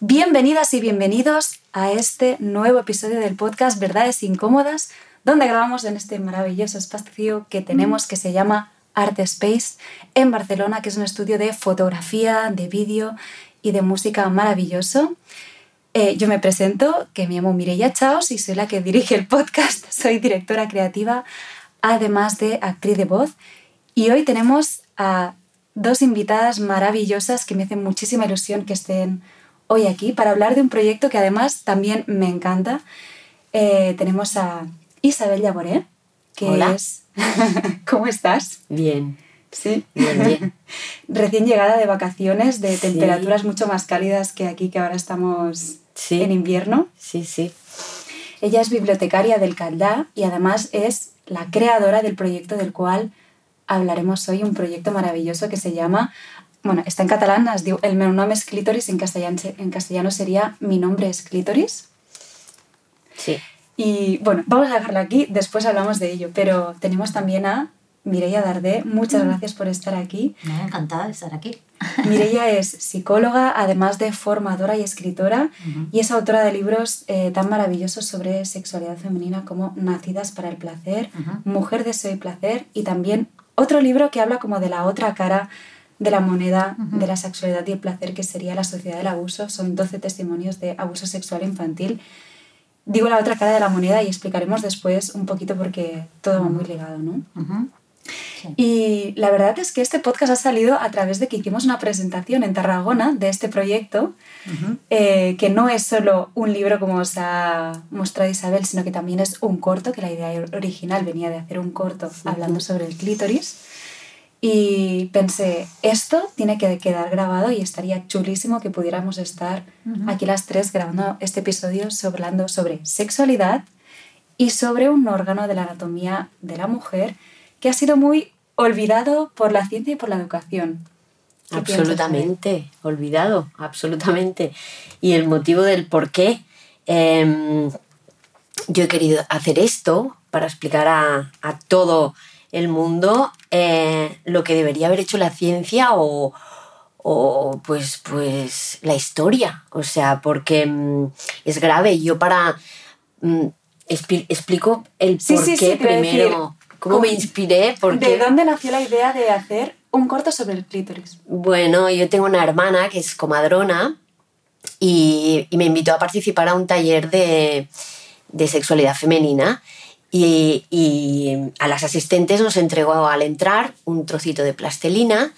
Bienvenidas y bienvenidos a este nuevo episodio del podcast Verdades Incómodas, donde grabamos en este maravilloso espacio que tenemos que se llama Art Space en Barcelona, que es un estudio de fotografía, de vídeo y de música maravilloso. Eh, yo me presento, que me llamo Mireia Chaos y soy la que dirige el podcast. Soy directora creativa, además de actriz de voz. Y hoy tenemos a dos invitadas maravillosas que me hacen muchísima ilusión que estén hoy aquí para hablar de un proyecto que además también me encanta. Eh, tenemos a Isabel Yaboré, que Hola. es... ¿Cómo estás? Bien, Sí. bien, bien. Recién llegada de vacaciones, de Sí. temperaturas mucho más cálidas que aquí, que ahora estamos Sí. en invierno. Sí, sí. Ella es bibliotecaria del Caldá y además es la creadora del proyecto del cual hablaremos hoy, un proyecto maravilloso que se llama, bueno, está en catalán, es diu El meu nom és Clítoris, en castellano, en castellano sería Mi nombre es Clítoris. Sí. Y bueno, vamos a dejarlo aquí, después hablamos de ello, pero tenemos también a Mireia Dardé, muchas gracias por estar aquí. Me ha encantada de estar aquí. Mireia es psicóloga, además de formadora y escritora, y es autora de libros eh, tan maravillosos sobre sexualidad femenina como Nacidas para el placer. Mujer, deseo y placer, y también otro libro que habla como de la otra cara de la moneda de la sexualidad y el placer, que sería la sociedad del abuso. Son 12 testimonios de abuso sexual infantil. Digo la otra cara de la moneda y explicaremos después un poquito porque todo va muy ligado, ¿no? Sí. Y la verdad es que este podcast ha salido a través de que hicimos una presentación en Tarragona de este proyecto, eh, que no es solo un libro como os ha mostrado Isabel, sino que también es un corto, que la idea original venía de hacer un corto hablando sobre el clítoris. Y pensé, esto tiene que quedar grabado y estaría chulísimo que pudiéramos estar aquí las tres grabando este episodio sobre- hablando sobre sexualidad y sobre un órgano de la anatomía de la mujer que ha sido muy olvidado por la ciencia y por la educación. ¿Qué piensas, Absolutamente. Olvidado, absolutamente. Y el motivo del por qué em, yo he querido hacer esto para explicar a, a todo el mundo eh, lo que debería haber hecho la ciencia o, o, pues, pues la historia. O sea, porque mm, es grave. Yo para... mm, expli- explico el Sí, por sí, qué sí, primero. ¿Cómo me ¿cómo- inspiré? ¿Por ¿De dónde nació la idea de hacer un corto sobre el clítoris? Bueno, yo tengo una hermana que es comadrona y, y me invitó a participar a un taller de, de sexualidad femenina y, a las asistentes nos entregó al entrar un trocito de plastelina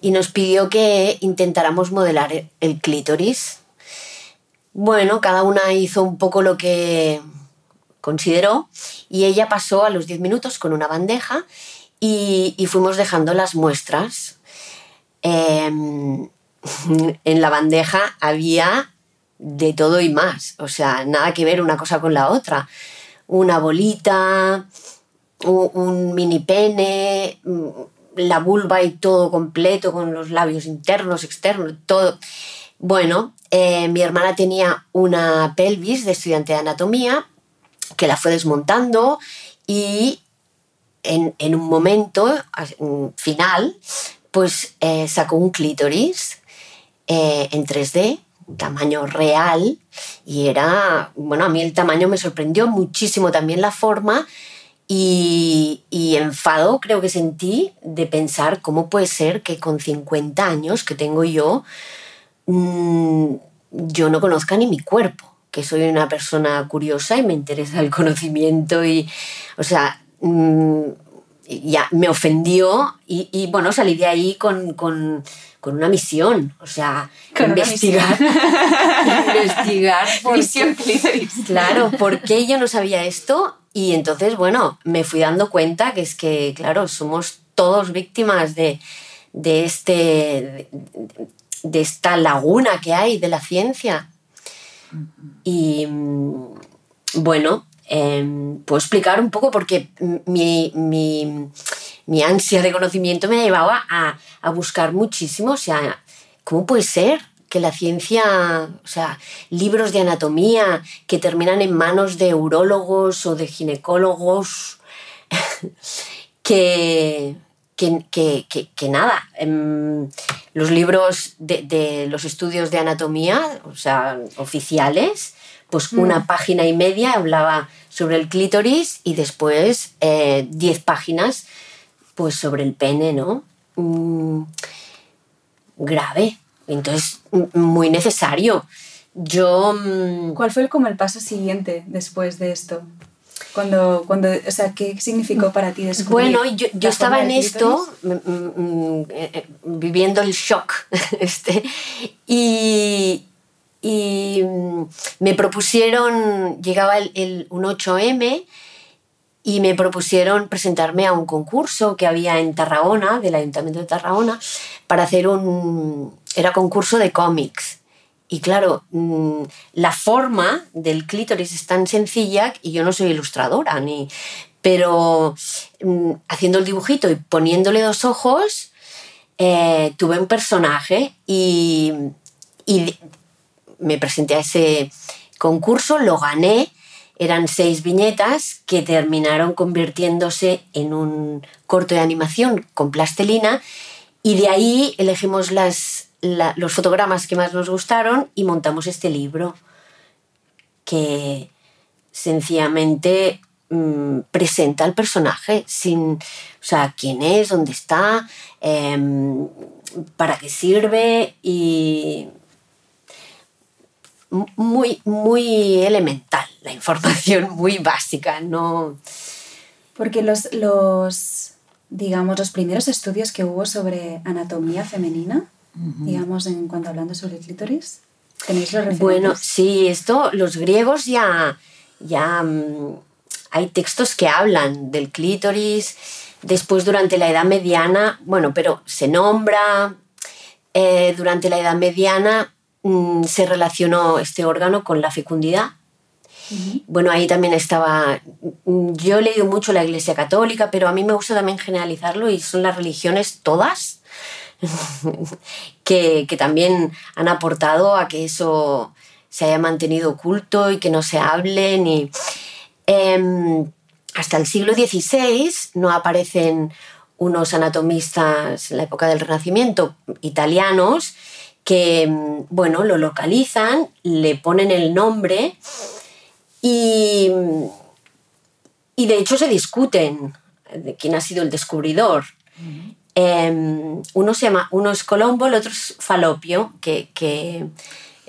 y nos pidió que intentáramos modelar el- clítoris. Bueno, cada una hizo un poco lo que consideró y ella pasó a los 10 minutos con una bandeja y, y fuimos dejando las muestras. Em, en la bandeja había de todo y más, o sea, nada que ver una cosa con la otra. Una bolita, un, mini pene, mm, la vulva y todo completo con los labios internos, externos, todo. Bueno, eh, mi hermana tenía una pelvis de estudiante de anatomía que la fue desmontando y en, un momento mm, final, pues eh, sacó un clítoris eh, en 3D, tamaño real, y era, bueno, a mí el tamaño me sorprendió muchísimo también la forma y, enfado creo que sentí de pensar cómo puede ser que con 50 años que tengo yo, mm, yo no conozca ni mi cuerpo, que soy una persona curiosa y me interesa el conocimiento y, o sea, mm, ya me ofendió y, y, bueno, salí de ahí con, con- con una misión, o sea, Con investigar, investigar por Misión. Claro, ¿por qué yo no sabía esto? Y entonces, bueno, me fui dando cuenta que es que, claro, somos todos víctimas de, de este, de esta laguna que hay de la ciencia. Y mm, bueno, em, puedo explicar un poco porque mi, mi- mi ansia de conocimiento me llevaba a, a buscar muchísimo, o sea, ¿cómo puede ser que la ciencia, o sea, libros de anatomía que terminan en manos de urólogos o de ginecólogos, que, que, que, que, nada, em, los libros de, de, los estudios de anatomía, o sea, oficiales, pues Mm. una página y media hablaba sobre el clítoris y después eh, diez páginas pues sobre el pene, ¿no? Mm, grave. Entonces, muy necesario. Yo... mm, ¿Cuál fue el- como el paso siguiente después de esto? Cuando, cuando, o sea, ¿qué significó para ti descubrir? Bueno, yo, yo estaba en esto, eh, eh, viviendo el shock, este, y, y mm, me propusieron, llegaba el, un 8M y me propusieron presentarme a un concurso que había en Tarragona, del Ayuntamiento de Tarragona, para hacer un... era concurso de cómics. Y claro, mm, la forma del clítoris es tan sencilla y yo no soy ilustradora, ni, pero mm, haciendo el dibujito y poniéndole dos ojos, eh, tuve un personaje y, y me presenté a ese concurso, lo gané, eran seis viñetas que terminaron convirtiéndose en un corto de animación con plastelina y de ahí elegimos las, la- los fotogramas que más nos gustaron y montamos este libro que sencillamente mm, presenta al personaje sin, o sea, quién es, dónde está, em, para qué sirve y muy, muy elemental, la información muy básica, no... Porque los, los, digamos, los primeros estudios que hubo sobre anatomía femenina, digamos, en cuanto hablando sobre el clítoris, ¿tenéis los referentes? Bueno, sí, esto, los griegos ya, ya mm, hay textos que hablan del clítoris, después durante la Edad Mediana, bueno, pero se nombra, eh, durante la Edad Mediana mm, se relacionó este órgano con la fecundidad. Bueno, ahí también estaba. mm, Yo he leído mucho la Iglesia Católica, pero a mí me gusta también generalizarlo y son las religiones todas que, que también han aportado a que eso se haya mantenido oculto y que no se hable ni. Em, hasta el siglo XVI no aparecen unos anatomistas en la época del Renacimiento italianos que, mm, bueno, lo localizan, le ponen el nombre y, y de hecho se discuten de quién ha sido el descubridor. Em, uno se llama, uno es Colombo, el otro es Falopio, que, que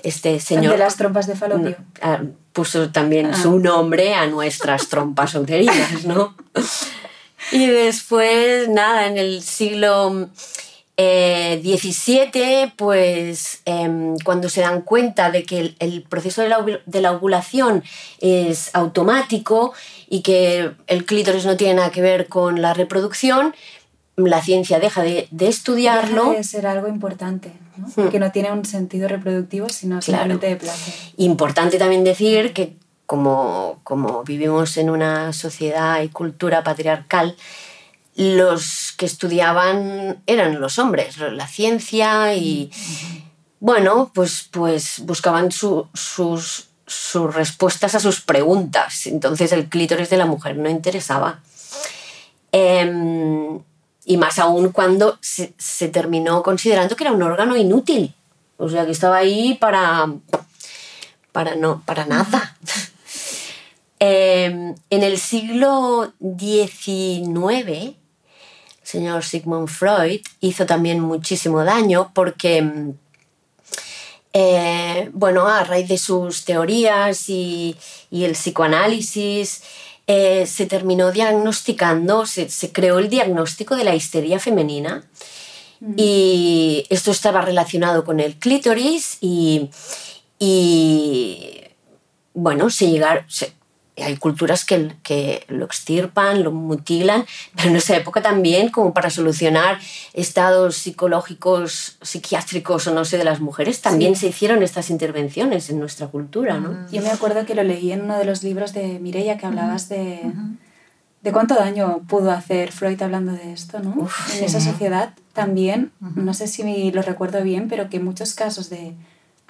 este señor de las trompas de falopio. ah, puso también Ah. su nombre a nuestras trompas uterinas, ¿no? Y después, nada, en el siglo eh, XVII, pues em, cuando se dan cuenta de que el, el proceso de la, ovu- de la ovulación es automático y que el clítoris no tiene nada que ver con la reproducción, la ciencia deja de, de estudiarlo. Deja de ser algo importante, ¿no? Porque no tiene un sentido reproductivo, sino simplemente de placer. Importante también decir que como, como vivimos en una sociedad y cultura patriarcal, los que estudiaban eran los hombres, la ciencia y, bueno, pues, pues buscaban su- sus, sus respuestas a sus preguntas. Entonces el clítoris de la mujer no interesaba. Em, y más aún cuando se, se terminó considerando que era un órgano inútil. O sea, que estaba ahí para, para, no, para nada. Em, en el siglo XIX, señor Sigmund Freud hizo también muchísimo daño porque, em, eh, bueno, a raíz de sus teorías y, y el psicoanálisis, eh, se terminó diagnosticando, se, se creó el diagnóstico de la histeria femenina. Y esto estaba relacionado con el clítoris y, y bueno, se llegar, se- hay culturas que, que lo extirpan, lo mutilan, pero en esa época también, como para solucionar estados psicológicos, psiquiátricos o no sé, de las mujeres, también Sí. se hicieron estas intervenciones en nuestra cultura, ¿no? Yo me acuerdo que lo leí en uno de los libros de Mireia que hablabas de, de cuánto daño pudo hacer Freud hablando de esto, ¿no? Uf, en esa sí. sociedad también, no sé si lo recuerdo bien, pero que muchos casos de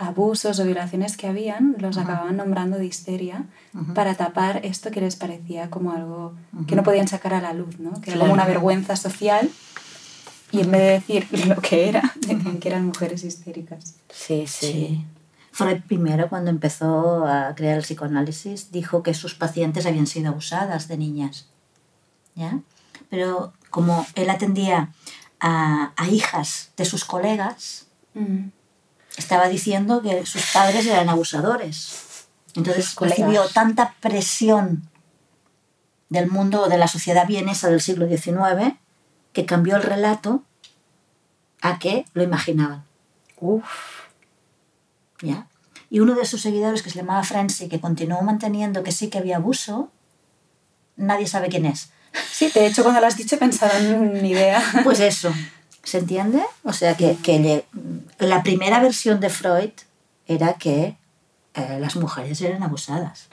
abusos o violaciones que habían los acababan nombrando de histeria para tapar esto que les parecía como algo que no podían sacar a la luz, ¿no? Que era como una vergüenza social y en vez de decir lo que era, decían que eran mujeres histéricas. Sí, sí. Sí. Freud primero, cuando empezó a crear el psicoanálisis, dijo que sus pacientes habían sido abusadas de niñas. ¿Ya? Pero como él atendía a, a hijas de sus colegas, Mm. Estaba diciendo que sus padres eran abusadores. Entonces recibió tanta presión del mundo de la sociedad vienesa del siglo XIX que cambió el relato a que lo imaginaban. Uf. ¿ya? Y uno de sus seguidores, que se llamaba Francie, que continuó manteniendo que sí que había abuso, nadie sabe quién es. Sí, de hecho cuando lo has dicho he pensado en ni idea. Pues eso, ¿se entiende? O sea, que, que lle- la primera versión de Freud era que eh, las mujeres eran abusadas,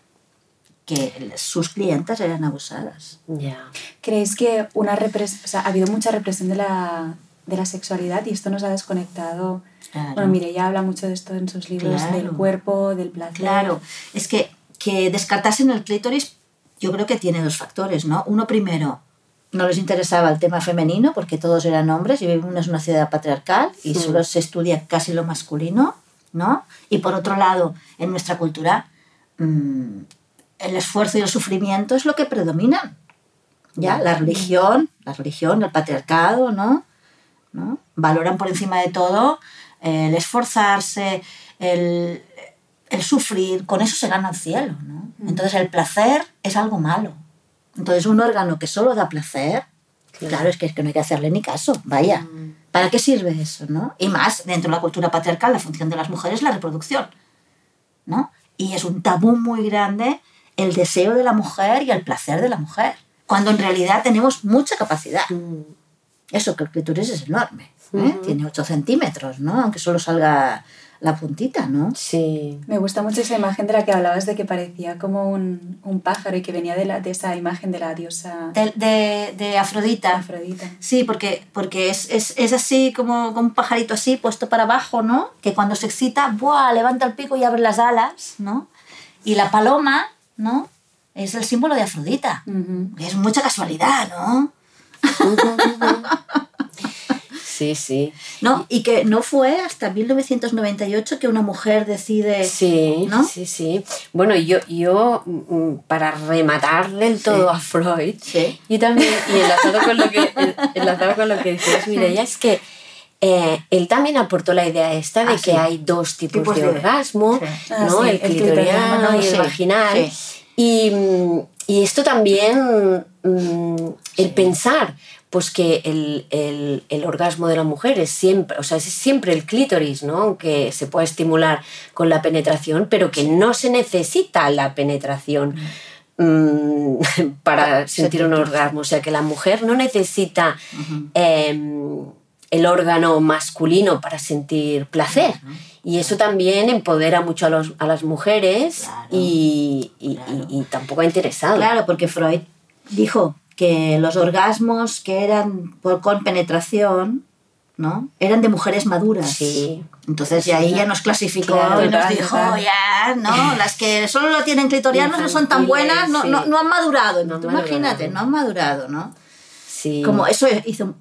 que sus clientas eran abusadas. Ya. ¿Creéis que una repres o sea, ha habido mucha represión de la, de la sexualidad y esto nos ha desconectado? Claro. Bueno, Mireia habla mucho de esto en sus libros, Claro. del cuerpo, del placer. Claro, es que, que descartasen el clítoris, yo creo que tiene dos factores, ¿no? Uno primero, no les interesaba el tema femenino porque todos eran hombres y vivimos en una sociedad patriarcal y solo se estudia casi lo masculino, ¿no? Y por otro lado, en nuestra cultura, mm, el esfuerzo y el sufrimiento es lo que predominan. ¿Ya? La religión, la religión, el patriarcado, ¿no? ¿no? Valoran por encima de todo el esforzarse, el, el sufrir, con eso se gana el cielo, ¿no? Entonces el placer es algo malo. Entonces un órgano que solo da placer, claro, es, que, es que no hay que hacerle ni caso, vaya. ¿Para qué sirve eso, no? Y más, dentro de la cultura patriarcal, la función de las mujeres es la reproducción, ¿no? Y es un tabú muy grande el deseo de la mujer y el placer de la mujer, cuando en realidad tenemos mucha capacidad. Mm. Eso, que el clítoris es enorme. ¿eh? Tiene 8 centímetros, ¿no? Aunque solo salga la puntita, ¿no? Sí. Me gusta mucho esa imagen de la que hablabas de que parecía como un, un pájaro y que venía de, la, de esa imagen de la diosa De, de, de Afrodita. Afrodita. Sí, porque, porque es, es, es así como, como un pajarito así puesto para abajo, ¿no? Que cuando se excita, ¡buah! levanta el pico y abre las alas, ¿no? Y la paloma, ¿no? Es el símbolo de Afrodita. Es mucha casualidad, ¿no? Sí, sí. ¿No? Y que no fue hasta 1998 que una mujer decide... Sí, ¿no? sí, sí. Bueno, yo, yo mm, para rematar del todo a Freud, Sí. y también, y enlazado con lo que, en- enlazado con lo que decías, Mireia, es que eh, él también aportó la idea esta de Ah, que sí. hay dos tipos, Tipos de, de- orgasmo, sí. Ah, ¿no? sí, el clitoriano y el vaginal. sí. Y, mm, y esto también, mm, el pensar pues que el, el- el orgasmo de la mujer es siempre, o sea, es siempre el clítoris, ¿no? Aunque se pueda estimular con la penetración, pero que no se necesita la penetración mm, para sentir un orgasmo. O sea, que la mujer no necesita em, el órgano masculino para sentir placer. Y eso también empodera mucho a, los, a las mujeres Claro, y, y- claro. y- y tampoco ha interesado. Claro, porque Freud dijo que los orgasmos que eran por, con penetración, ¿no? Eran de mujeres maduras. Sí. Entonces ya ahí ya nos clasificó Claro, y nos dijo, total. ya, ¿no? Las que solo lo tienen clitorianos no son tan buenas, no, no, no han madurado. No Tú imagínate, madurado. no han madurado, ¿no? Sí. Como eso hizo,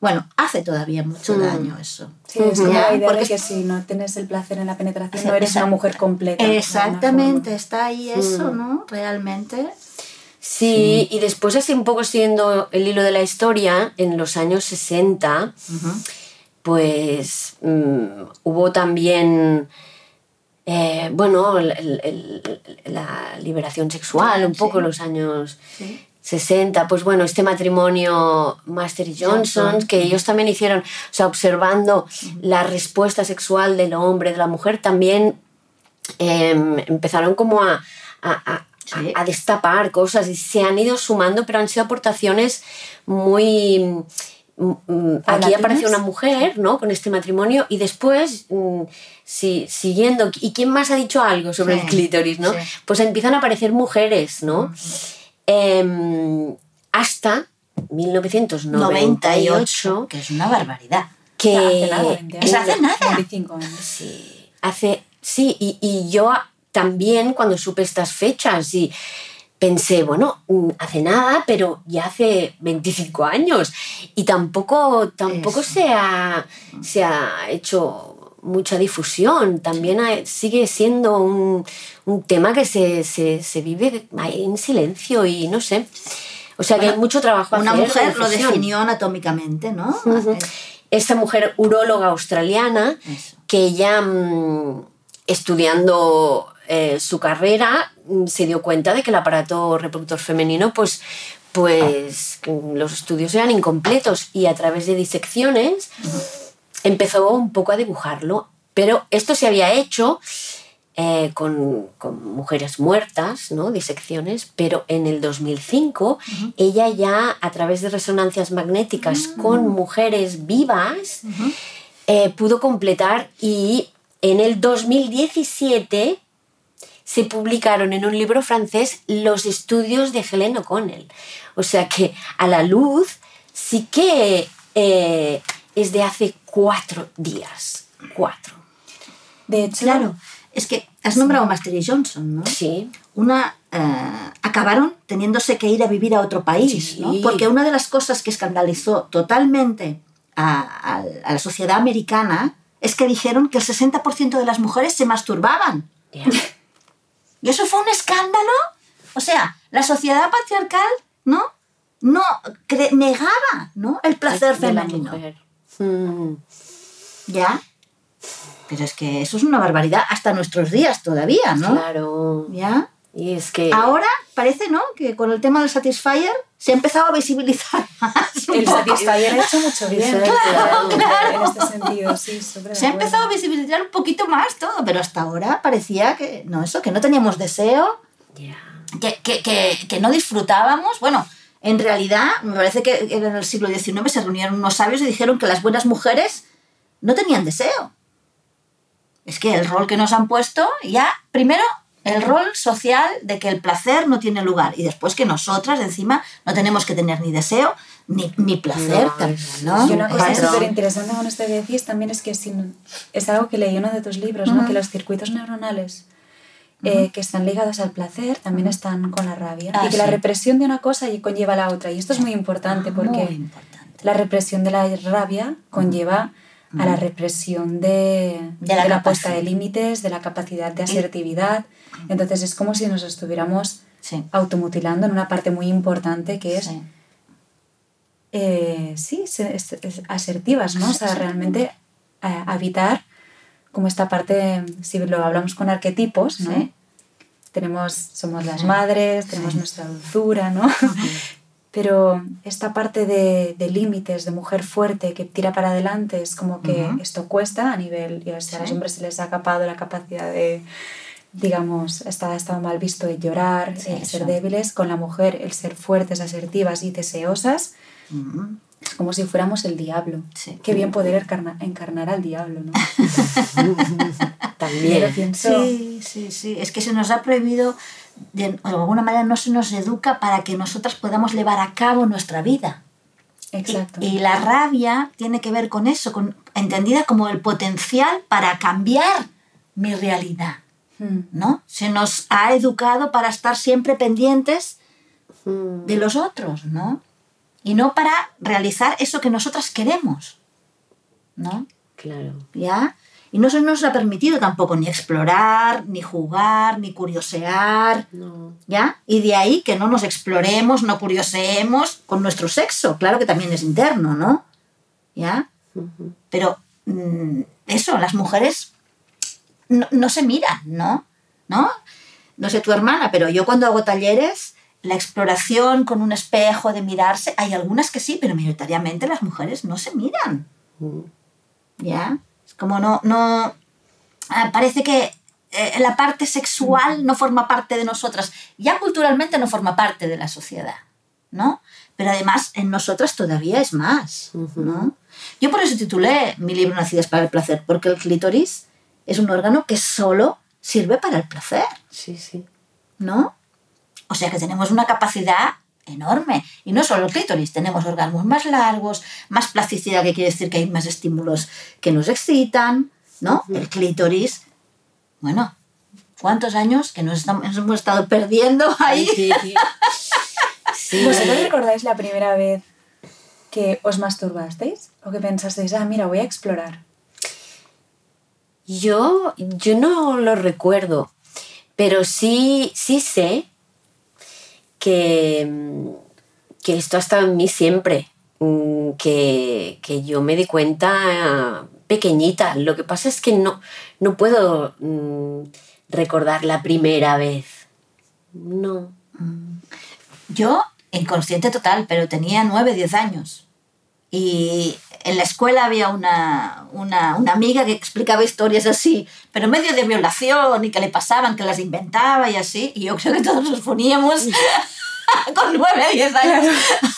bueno, hace todavía mucho Mm. daño eso. Sí, es como la idea porque de que si no tienes el placer en la penetración Sí, no eres una mujer completa. Exactamente, está ahí eso, ¿no? Realmente. Sí, y después así un poco siguiendo el hilo de la historia, en los años 60, Ujú. pues mm, hubo también, eh, bueno, el- el- el- la liberación sexual, un poco Sí. en los años Sí. 60, pues bueno, este matrimonio Master y Johnson, Johnson. que ellos también hicieron, o sea, observando la respuesta sexual del hombre, de la mujer, también em, empezaron como a, a- a- Sí. a destapar cosas y se han ido sumando, pero han sido aportaciones muy... mm, mm, Aquí apareció una mujer, ¿no? Con este matrimonio y después, mm, si- siguiendo, ¿y quién más ha dicho algo sobre Sí, el clítoris, no? sí. Pues empiezan a aparecer mujeres, ¿no? Em, hasta 1998, que es una barbaridad. que Hace nada, 20 Es años, hace nada. 25 años. Sí, hace, sí, y, y yo también cuando supe estas fechas y pensé, bueno, mm, hace nada, pero ya hace 25 años y tampoco, tampoco se ha, se ha hecho mucha difusión. También hay- sigue siendo un, un tema que se, se, se vive en silencio y no sé. O sea que hay mucho trabajo a Una hacer mujer lo definió anatómicamente, ¿no? Ujú. Esta mujer uróloga australiana Eso. que ella mm, estudiando eh, su carrera mm, se dio cuenta de que el aparato reproductor femenino pues pues mm, los estudios eran incompletos y a través de disecciones empezó un poco a dibujarlo. Pero esto se había hecho eh, con, con mujeres muertas, ¿no? disecciones, pero en el 2005 ella ya a través de resonancias magnéticas con mujeres vivas eh, pudo completar y en el 2017 se publicaron en un libro francés los estudios de Helen O'Connell. O sea que a la luz sí que eh, es de hace cuatro días. Cuatro. De hecho, Claro, es que has nombrado a Master y Johnson, ¿no? Sí. Una, eh, acabaron teniéndose que ir a vivir a otro país, Sí. ¿no? Porque una de las cosas que escandalizó totalmente a, a- a la sociedad americana es que dijeron que el 60% de las mujeres se masturbaban. Y eso fue un escándalo. O sea, la sociedad patriarcal, ¿no? No negaba, ¿no? El placer femenino. Mm, ¿Ya? Pero es que eso es una barbaridad hasta nuestros días todavía, ¿no? Claro. ¿Ya? Y es que... Ahora parece, ¿no? Que con el tema del Satisfyer se ha empezado a visibilizar más. el poco. Satisfyer ha hecho mucho bien. Claro, En este sentido, sí, Se ha empezado a visibilizar un poquito más todo, pero hasta ahora parecía que, no, eso, que no teníamos deseo, que, que, que, que no disfrutábamos. Bueno, en realidad, me parece que en el siglo XIX se reunieron unos sabios y dijeron que las buenas mujeres no tenían deseo. Es que el rol que nos han puesto, ya, primero, el rol social de que el placer no tiene lugar y después que nosotras, encima, no tenemos que tener ni deseo ni, ni placer No, también, ¿no? Y una cosa súper interesante con esto que decís también es que es algo que leí en uno de tus libros, ¿no? que los circuitos neuronales eh, que están ligados al placer también están con la rabia. Ah, y que la sí. represión de una cosa conlleva la otra. Y esto es muy importante porque Muy importante. la represión de la rabia conlleva a la represión de, De la de la puesta de límites, de la capacidad de asertividad. Entonces es como si nos estuviéramos Sí. automutilando en una parte muy importante que es sí. eh, sí, asertivas, ¿no? O sea, realmente eh, habitar como esta parte, si lo hablamos con arquetipos, ¿no? Sí. Tenemos, somos las madres, tenemos nuestra dulzura, ¿no? Pero esta parte de, de límites, de mujer fuerte que tira para adelante, es como que Ujú. esto cuesta a nivel, y a los Sí. hombres se les ha capado la capacidad de, digamos, está, ha estado mal visto de llorar, Sí, el ser eso. débiles, con la mujer el ser fuertes, asertivas y deseosas, Mm. es como si fuéramos el diablo. Sí. Qué bien poder encarna- encarnar al diablo, ¿no? También. Pienso, Sí, sí, sí. Es que se nos ha prohibido, de, de alguna manera no se nos educa para que nosotras podamos llevar a cabo nuestra vida. Y- exacto. Y, la rabia tiene que ver con eso, con, entendida como el potencial para cambiar mi realidad. Mm, ¿no? Se nos ha educado para estar siempre pendientes Mm, de los otros, ¿no? Y no para realizar eso que nosotras queremos, ¿no? Claro. ¿Ya? Y no se nos ha permitido tampoco ni explorar, ni jugar, ni curiosear, No. ¿ya? Y de ahí que no nos exploremos, no curioseemos con nuestro sexo, claro que también es interno, ¿no? ¿Ya? Pero mm, eso, las mujeres no, no se miran, ¿no? ¿No? No sé tu hermana, pero yo cuando hago talleres, la exploración con un espejo de mirarse, hay algunas que sí, pero mayoritariamente las mujeres no se miran. Mm. ¿Ya? Como no, no. ah, parece que eh, la parte sexual no forma parte de nosotras. Ya culturalmente no forma parte de la sociedad, ¿no? Pero además en nosotras todavía es más, ¿no? Yo por eso titulé mi libro Nacidas para el placer, porque el clítoris es un órgano que solo sirve para el placer, Sí, sí. ¿no? O sea que tenemos una capacidad enorme. Y no solo el clítoris, tenemos orgasmos más largos, más plasticidad, que quiere decir que hay más estímulos que nos excitan, ¿no? El clítoris, bueno, cuántos años que nos, estamos, nos hemos estado perdiendo ahí. Sí, sí. Sí. ¿Vosotros recordáis la primera vez que os masturbasteis? ¿O que pensasteis, ah, mira, voy a explorar? Yo, yo no lo recuerdo, pero sí, sí sé que, mm, que esto ha estado en mí siempre, mm, que, que yo me di cuenta pequeñita. Lo que pasa es que no, no puedo mm, recordar la primera vez. No. Yo, inconsciente total, pero tenía 9, 10 años. Y en la escuela había una, una, una amiga que explicaba historias así, pero en medio de violación y que le pasaban, que las inventaba y así. Y yo creo que todos nos poníamos con 9, 10 años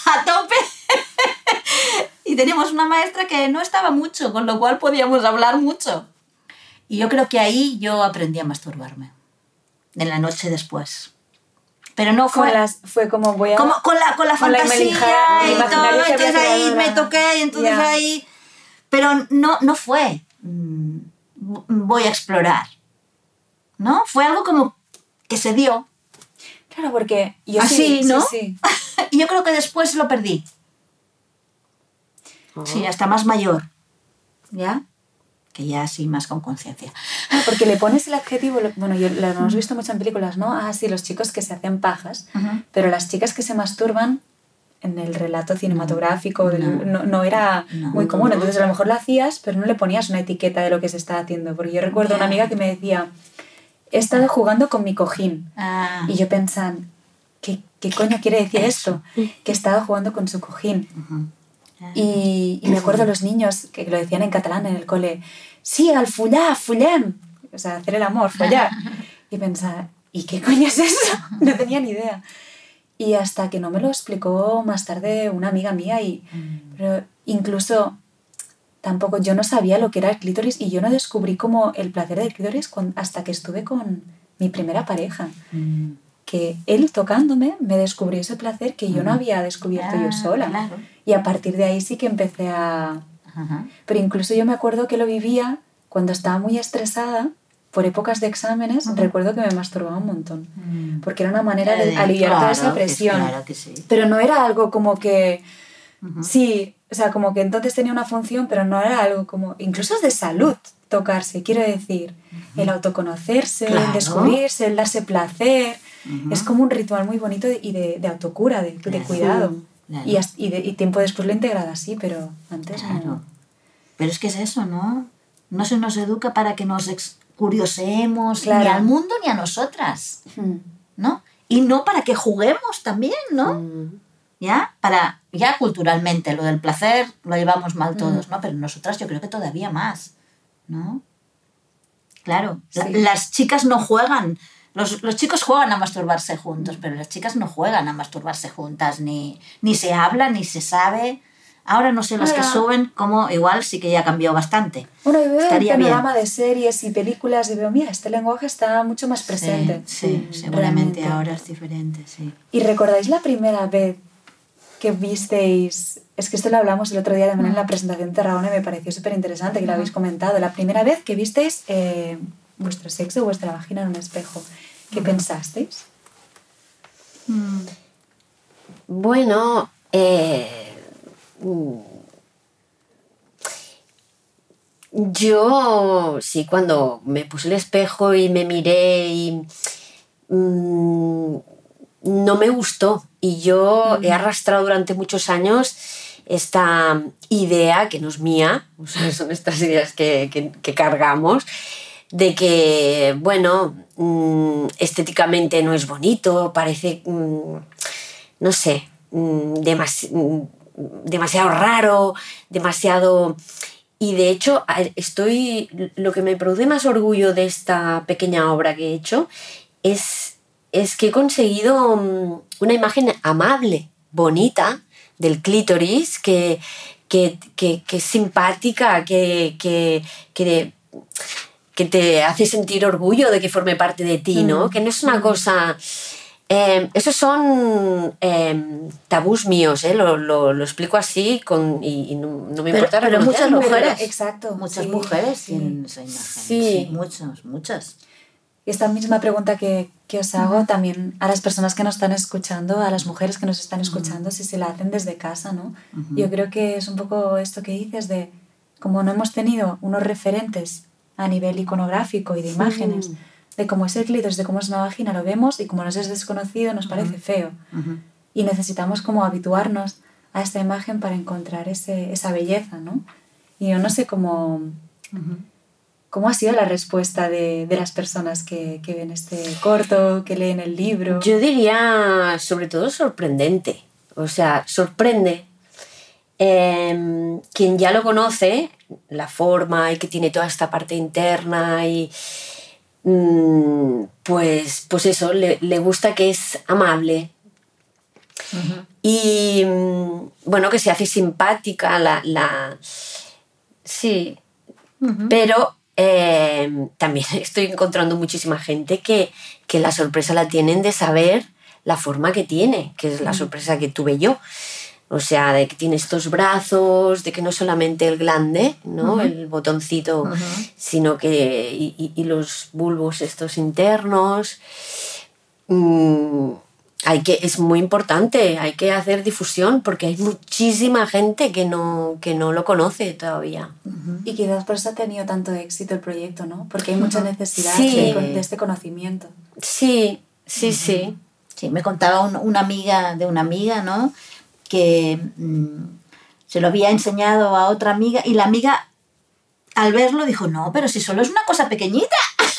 a tope. y teníamos una maestra que no estaba mucho, con lo cual podíamos hablar mucho. Y yo creo que ahí yo aprendí a masturbarme. En la noche después. Pero no Fue, fue... las, fue como voy a... Como con la, con la Con la fantasía imagen- y todo, entonces ahí me la- toqué y entonces ahí... Pero no, no fue, mm, voy a explorar, ¿no? Fue algo como que se dio. Claro, porque yo Así, sí, sí, ¿no? sí. y yo creo que después lo perdí. Sí, hasta más mayor, ¿ya? Que ya así más con conciencia. Porque le pones el adjetivo, bueno, yo lo hemos visto mucho en películas, ¿no? Ah, sí, los chicos que se hacen pajas, Ujú. pero las chicas que se masturban en el relato cinematográfico del- no, no era No. muy común. Entonces a lo mejor lo hacías, pero no le ponías una etiqueta de lo que se estaba haciendo. Porque yo recuerdo una amiga que me decía, he estado jugando con mi cojín. Ah, Y yo pensaba, ¿qué, qué coño quiere decir esto? Que he estado jugando con su cojín. Y, y me acuerdo los niños que lo decían en catalán en el cole, sí, al follar, follem. O sea, hacer el amor, follar. Y pensaba, ¿y qué coño es eso? No tenía ni idea. Y hasta que no me lo explicó más tarde una amiga mía y pero incluso tampoco yo no sabía lo que era el clítoris y yo no descubrí como el placer del clítoris con- hasta que estuve con mi primera pareja. Mm. Que él tocándome me descubrió ese placer que yo no había descubierto yo Ah, sola. claro. Y a partir de ahí sí que empecé a... Ajá. Pero incluso yo me acuerdo que lo vivía cuando estaba muy estresada por épocas de exámenes. Recuerdo que me masturbaba un montón. Mm. Porque era una manera de Eh, aliviar toda esa que- presión. Claro que sí. Pero no era algo como que... Sí, o sea, como que entonces tenía una función, pero no era algo como... Incluso es de salud tocarse, quiero decir. El autoconocerse, el descubrirse, el darse placer. Es como un ritual muy bonito y de, de autocura, de, cuidado. Claro. Y, as- y, de- y tiempo después lo he integrado así, pero antes Claro. no. Pero es que es eso, ¿no? No se nos educa para que nos curioseemos Claro. ni al mundo ni a nosotras, Hmm. ¿no? Y no para que juguemos también, ¿no? Mm. ¿Ya? Para, ya culturalmente, lo del placer lo llevamos mal todos, Mm. ¿no? Pero nosotras yo creo que todavía más, ¿no? Claro, la- las chicas no juegan, los, los chicos juegan a masturbarse juntos, pero las chicas no juegan a masturbarse juntas, ni, ni se habla, ni se sabe. Ahora no sé, las que suben, como igual sí que ya cambió bastante. Bueno, yo veo el Estaría bien. panorama de series y películas y veo, mira, este lenguaje está mucho más presente. Sí, sí, seguramente realmente. ahora es diferente, sí. ¿Y recordáis la primera vez que visteis? Es que esto lo hablamos el otro día también en la presentación de Tarragona y me pareció súper interesante que lo habéis comentado. La primera vez que visteis eh, vuestro sexo, vuestra vagina en un espejo, ¿qué pensasteis? Bueno, eh, mm, yo sí, cuando me puse el espejo y me miré y mm, no me gustó. Y yo he arrastrado durante muchos años esta idea que no es mía, o sea, son estas ideas que, que- que cargamos, de que, bueno, mm, estéticamente no es bonito, parece, mm, no sé, mm, demasi- demasiado raro, demasiado... Y de hecho, estoy. Lo que me produce más orgullo de esta pequeña obra que he hecho es, es que he conseguido una imagen amable, bonita, del clítoris, que, que, que- que es simpática, que, que, que, te hace sentir orgullo de que forme parte de ti, ¿no? Que no es una cosa... eh, esos son eh, tabús míos, ¿eh? lo, lo- lo explico así con, y, y no, no me importa pero muchas mujeres. Exacto. Muchas sí, mujeres sí. tienen esa imagen. Sí. Sí, muchas, muchas. esta misma pregunta que, que os hago también a las personas que nos están escuchando, a las mujeres que nos están escuchando, si se la hacen desde casa, ¿no? Yo creo que es un poco esto que dices de, como no hemos tenido unos referentes a nivel iconográfico y de imágenes, de cómo es el clítoris, de cómo es una vagina, lo vemos y como nos es desconocido nos parece feo. Y necesitamos como habituarnos a esta imagen para encontrar ese, esa belleza, ¿no? Y yo no sé cómo... ¿Cómo ha sido la respuesta de, de las personas que, que, ven este corto, que leen el libro? Yo diría sobre todo sorprendente. O sea, sorprende. Eh, quien ya lo conoce, la forma y que tiene toda esta parte interna y mmm, pues, pues eso, le, le, gusta que es amable. Uh -huh. Y bueno, que se hace simpática la... la sí, uh -huh. pero eh, también estoy encontrando muchísima gente que, que, la sorpresa la tienen de saber la forma que tiene, que es la sorpresa que tuve yo. O sea, de que tiene estos brazos, de que no solamente el glande, ¿no? Uh -huh. El botoncito, uh -huh. sino que. Y, y, los bulbos estos internos. Mm, hay que, es muy importante, hay que hacer difusión porque hay muchísima gente que no, que no lo conoce todavía. Uh -huh. Y quizás por eso ha tenido tanto éxito el proyecto, ¿no? Porque hay mucha necesidad sí. de, de, este conocimiento. Sí, sí, uh -huh. sí. Sí, me contaba un, una amiga de una amiga, ¿no? Que mmm, se lo había enseñado a otra amiga y la amiga al verlo dijo, no, pero si solo es una cosa pequeñita.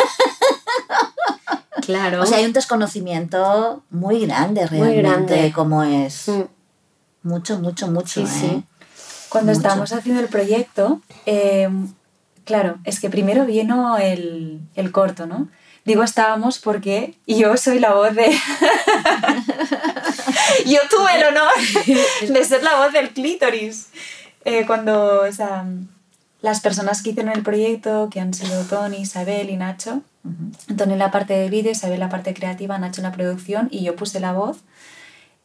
Claro. O sea, hay un desconocimiento muy grande realmente muy grande. de cómo es. Mm. Mucho, mucho, mucho. Sí, ¿eh? sí. Cuando mucho. estábamos haciendo el proyecto, eh, claro, es que primero vino el, el corto, ¿no? Digo estábamos porque yo soy la voz de... yo tuve el honor de ser la voz del clítoris. Eh, cuando, o sea, las personas que hicieron el proyecto, que han sido Tony, Isabel y Nacho, uh -huh. Tony en la parte de vídeo, Isabel en la parte creativa, Nacho en la producción y yo puse la voz.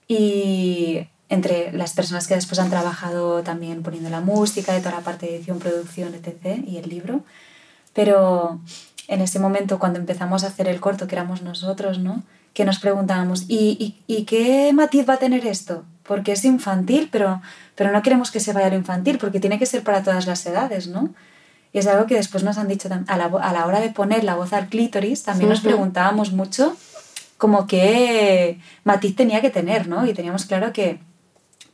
Y entre las personas que después han trabajado también poniendo la música, de toda la parte de edición, producción, etc. y el libro. Pero en ese momento, cuando empezamos a hacer el corto, que éramos nosotros, ¿no? Que nos preguntábamos, ¿y, y, ¿y qué matiz va a tener esto? Porque es infantil, pero, pero no queremos que se vaya a lo infantil, porque tiene que ser para todas las edades, ¿no? Y es algo que después nos han dicho, a la, a la hora de poner la voz al clítoris, también nos preguntábamos mucho como qué matiz tenía que tener, ¿no? Y teníamos claro que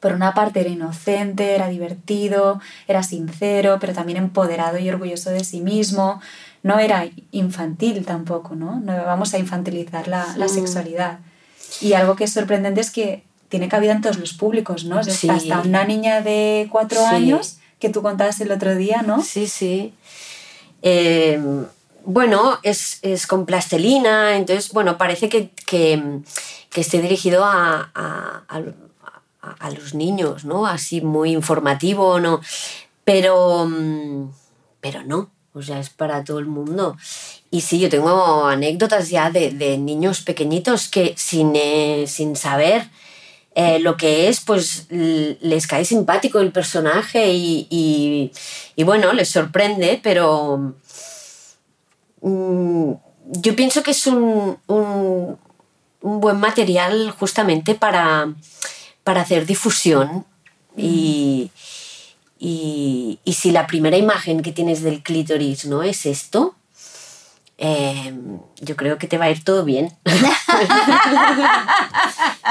por una parte era inocente, era divertido, era sincero, pero también empoderado y orgulloso de sí mismo, no era infantil tampoco, ¿no? No vamos a infantilizar la, la sexualidad. Y algo que es sorprendente es que tiene cabida en todos los públicos, ¿no? Sí. Hasta una niña de cuatro sí. años que tú contabas el otro día, ¿no? Sí, sí. Eh, bueno, es, es, con plastelina, entonces, bueno, parece que, que, que esté dirigido a, a, a, a, los niños, ¿no? Así muy informativo, ¿no? Pero, pero no, o sea, es para todo el mundo. Y sí, yo tengo anécdotas ya de, de niños pequeñitos que sin, eh, sin saber eh, lo que es, pues les cae simpático el personaje y, y, bueno, les sorprende, pero mmm, yo pienso que es un, un, buen material justamente para, para hacer difusión y, y, y si la primera imagen que tienes del clítoris no es esto, eh, yo creo que te va a ir todo bien.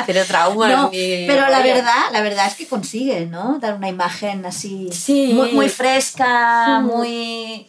pero trauma. No, pero la verdad, la verdad es que consigue, ¿no? Dar una imagen así sí. muy, muy, fresca, mm. muy.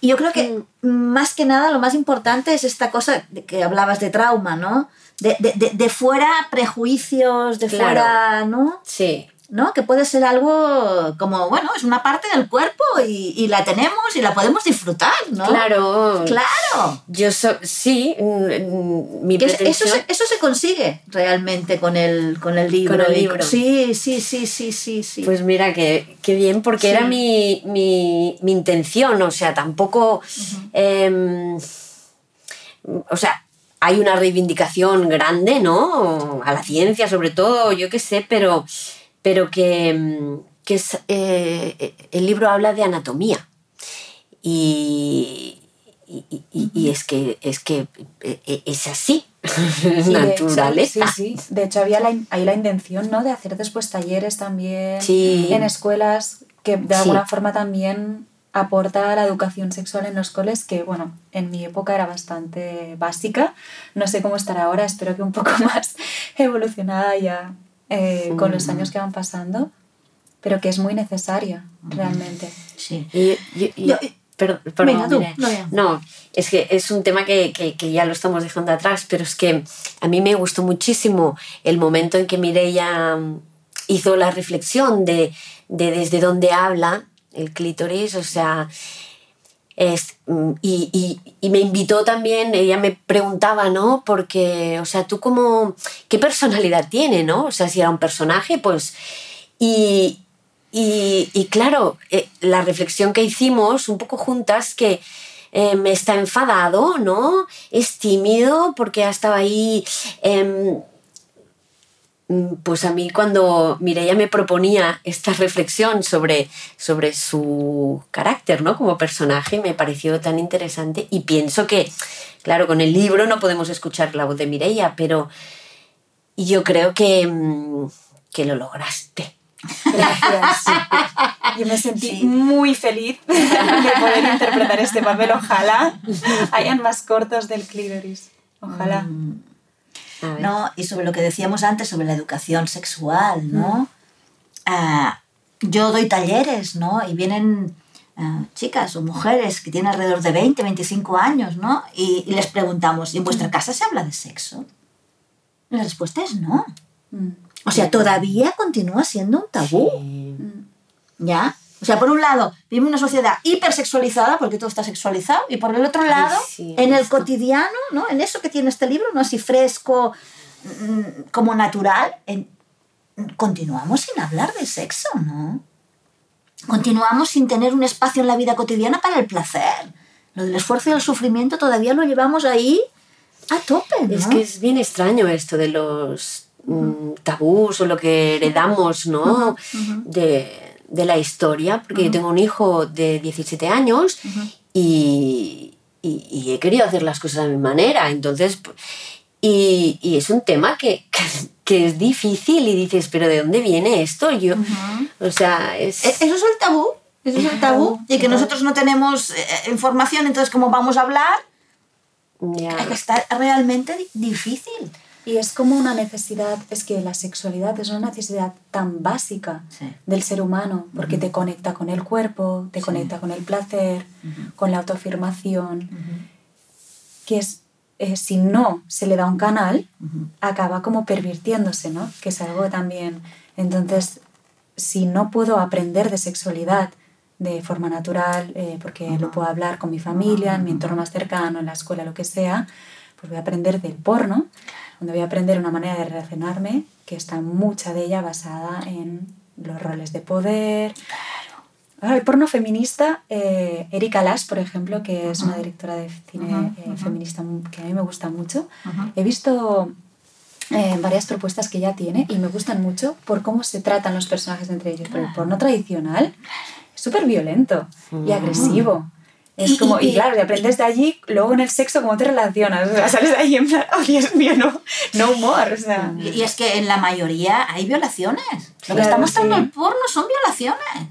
Y yo creo que mm. más que nada lo más importante es esta cosa que hablabas de trauma, ¿no? De, de, de, de fuera prejuicios, de claro. fuera, ¿no? Sí. ¿No? Que puede ser algo como, bueno, es una parte del cuerpo y, y, la tenemos y la podemos disfrutar, ¿no? Claro. Claro. Yo so, sí, mm, mi pretensión... Eso se, eso se consigue realmente con el, con el libro. Con el libro. Sí, sí, sí, sí, sí, sí. Pues mira, qué, qué bien, porque sí. era mi, mi, mi, intención, o sea, tampoco... Uh -huh. eh, o sea, hay una reivindicación grande, ¿no? A la ciencia sobre todo, yo qué sé, pero pero que, que es, eh, el libro habla de anatomía. Y, y, y- y- y es que es que eh, eh, es así, hecho, naturaleza. sí, sí. De hecho, había la, hay la intención ¿no? de hacer después talleres también Sí. en escuelas que de Sí. alguna forma también aporta a la educación sexual en los coles, que bueno, en mi época era bastante básica. No sé cómo estará ahora, espero que un poco más evolucionada ya eh, con los años que van pasando, pero que es muy necesaria realmente. Sí. Y- y- y- Yo- per- perdón, tú. No, es que es un tema que, que- que ya lo estamos dejando atrás, pero es que a mí me gustó muchísimo el momento en que Mireia mm, hizo la reflexión de, de desde dónde habla el clítoris, o sea, es, mm, y, me invitó también, ella me preguntaba, ¿no? Porque, o sea, tú como, ¿qué personalidad tiene, no? O sea, si era un personaje, pues... Y, y, claro, eh, la reflexión que hicimos un poco juntas, que eh, me está enfadado, ¿no? Es tímido porque ha estado ahí... em, Pues a mí cuando Mireia me proponía esta reflexión sobre, sobre su carácter, ¿no? Como personaje, me pareció tan interesante y pienso que, claro, con el libro no podemos escuchar la voz de Mireia, pero yo creo que, mm, que lo lograste. Gracias. Yo me sentí Sí. muy feliz de poder interpretar este papel. Ojalá hayan más cortos del clítoris. Ojalá. Mm. ¿No? Y sobre lo que decíamos antes sobre la educación sexual, ¿no? Ah, yo doy talleres, ¿no? Y vienen ah, chicas o mujeres que tienen alrededor de 20, 25 años, ¿no? Y, y les preguntamos, ¿y en vuestra casa se habla de sexo? Y la respuesta es no. Mm. O sea, todavía continúa siendo un tabú, Sí. ¿ya? O sea, por un lado, vivimos una sociedad hipersexualizada, porque todo está sexualizado, y por el otro lado, sí, en el cotidiano, ¿no? En eso que tiene este libro, ¿no? Así fresco, mm, como natural, en- continuamos sin hablar de sexo, ¿no? Continuamos sin tener un espacio en la vida cotidiana para el placer. Lo del esfuerzo y el sufrimiento todavía lo llevamos ahí a tope, ¿no? Es que es bien extraño esto de los mm, tabús o lo que heredamos, ¿no? de, de la historia, porque yo tengo un hijo de 17 años y, y- y he querido hacer las cosas a mi manera, entonces, pu- y, y es un tema que, que, que es difícil y dices, pero ¿de dónde viene esto? Yo, o sea, es... E- Eso es el tabú. Eso es el tabú. Y que nosotros no tenemos eh, información, entonces, ¿cómo vamos a hablar? ya. Está realmente di- difícil. Y es como una necesidad, es que la sexualidad es una necesidad tan básica Sí. del ser humano, porque te conecta con el cuerpo, te conecta con el placer, con la autoafirmación, que es, eh, si no se le da un canal, acaba como pervirtiéndose, ¿no? Que es algo también... Entonces, si no puedo aprender de sexualidad de forma natural, eh, porque lo puedo hablar con mi familia, en mi entorno más cercano, en la escuela, lo que sea, pues voy a aprender del porno, donde voy a aprender una manera de relacionarme que está mucha de ella basada en los roles de poder. Ahora, el porno feminista, eh, Erika Lash, por ejemplo, que es una directora de cine eh, feminista que a mí me gusta mucho, he visto eh, varias propuestas que ella tiene y me gustan mucho por cómo se tratan los personajes entre ellos. Pero el porno tradicional es súper violento y agresivo. Es Y- como, y- y, claro, y aprendes de allí, luego en el sexo, cómo te relacionas. O sea, sales de allí en plan, oh Dios mío, no, no humor. O sea, Y es que en la mayoría hay violaciones. Lo que Claro, está mostrando sí. el porno son violaciones.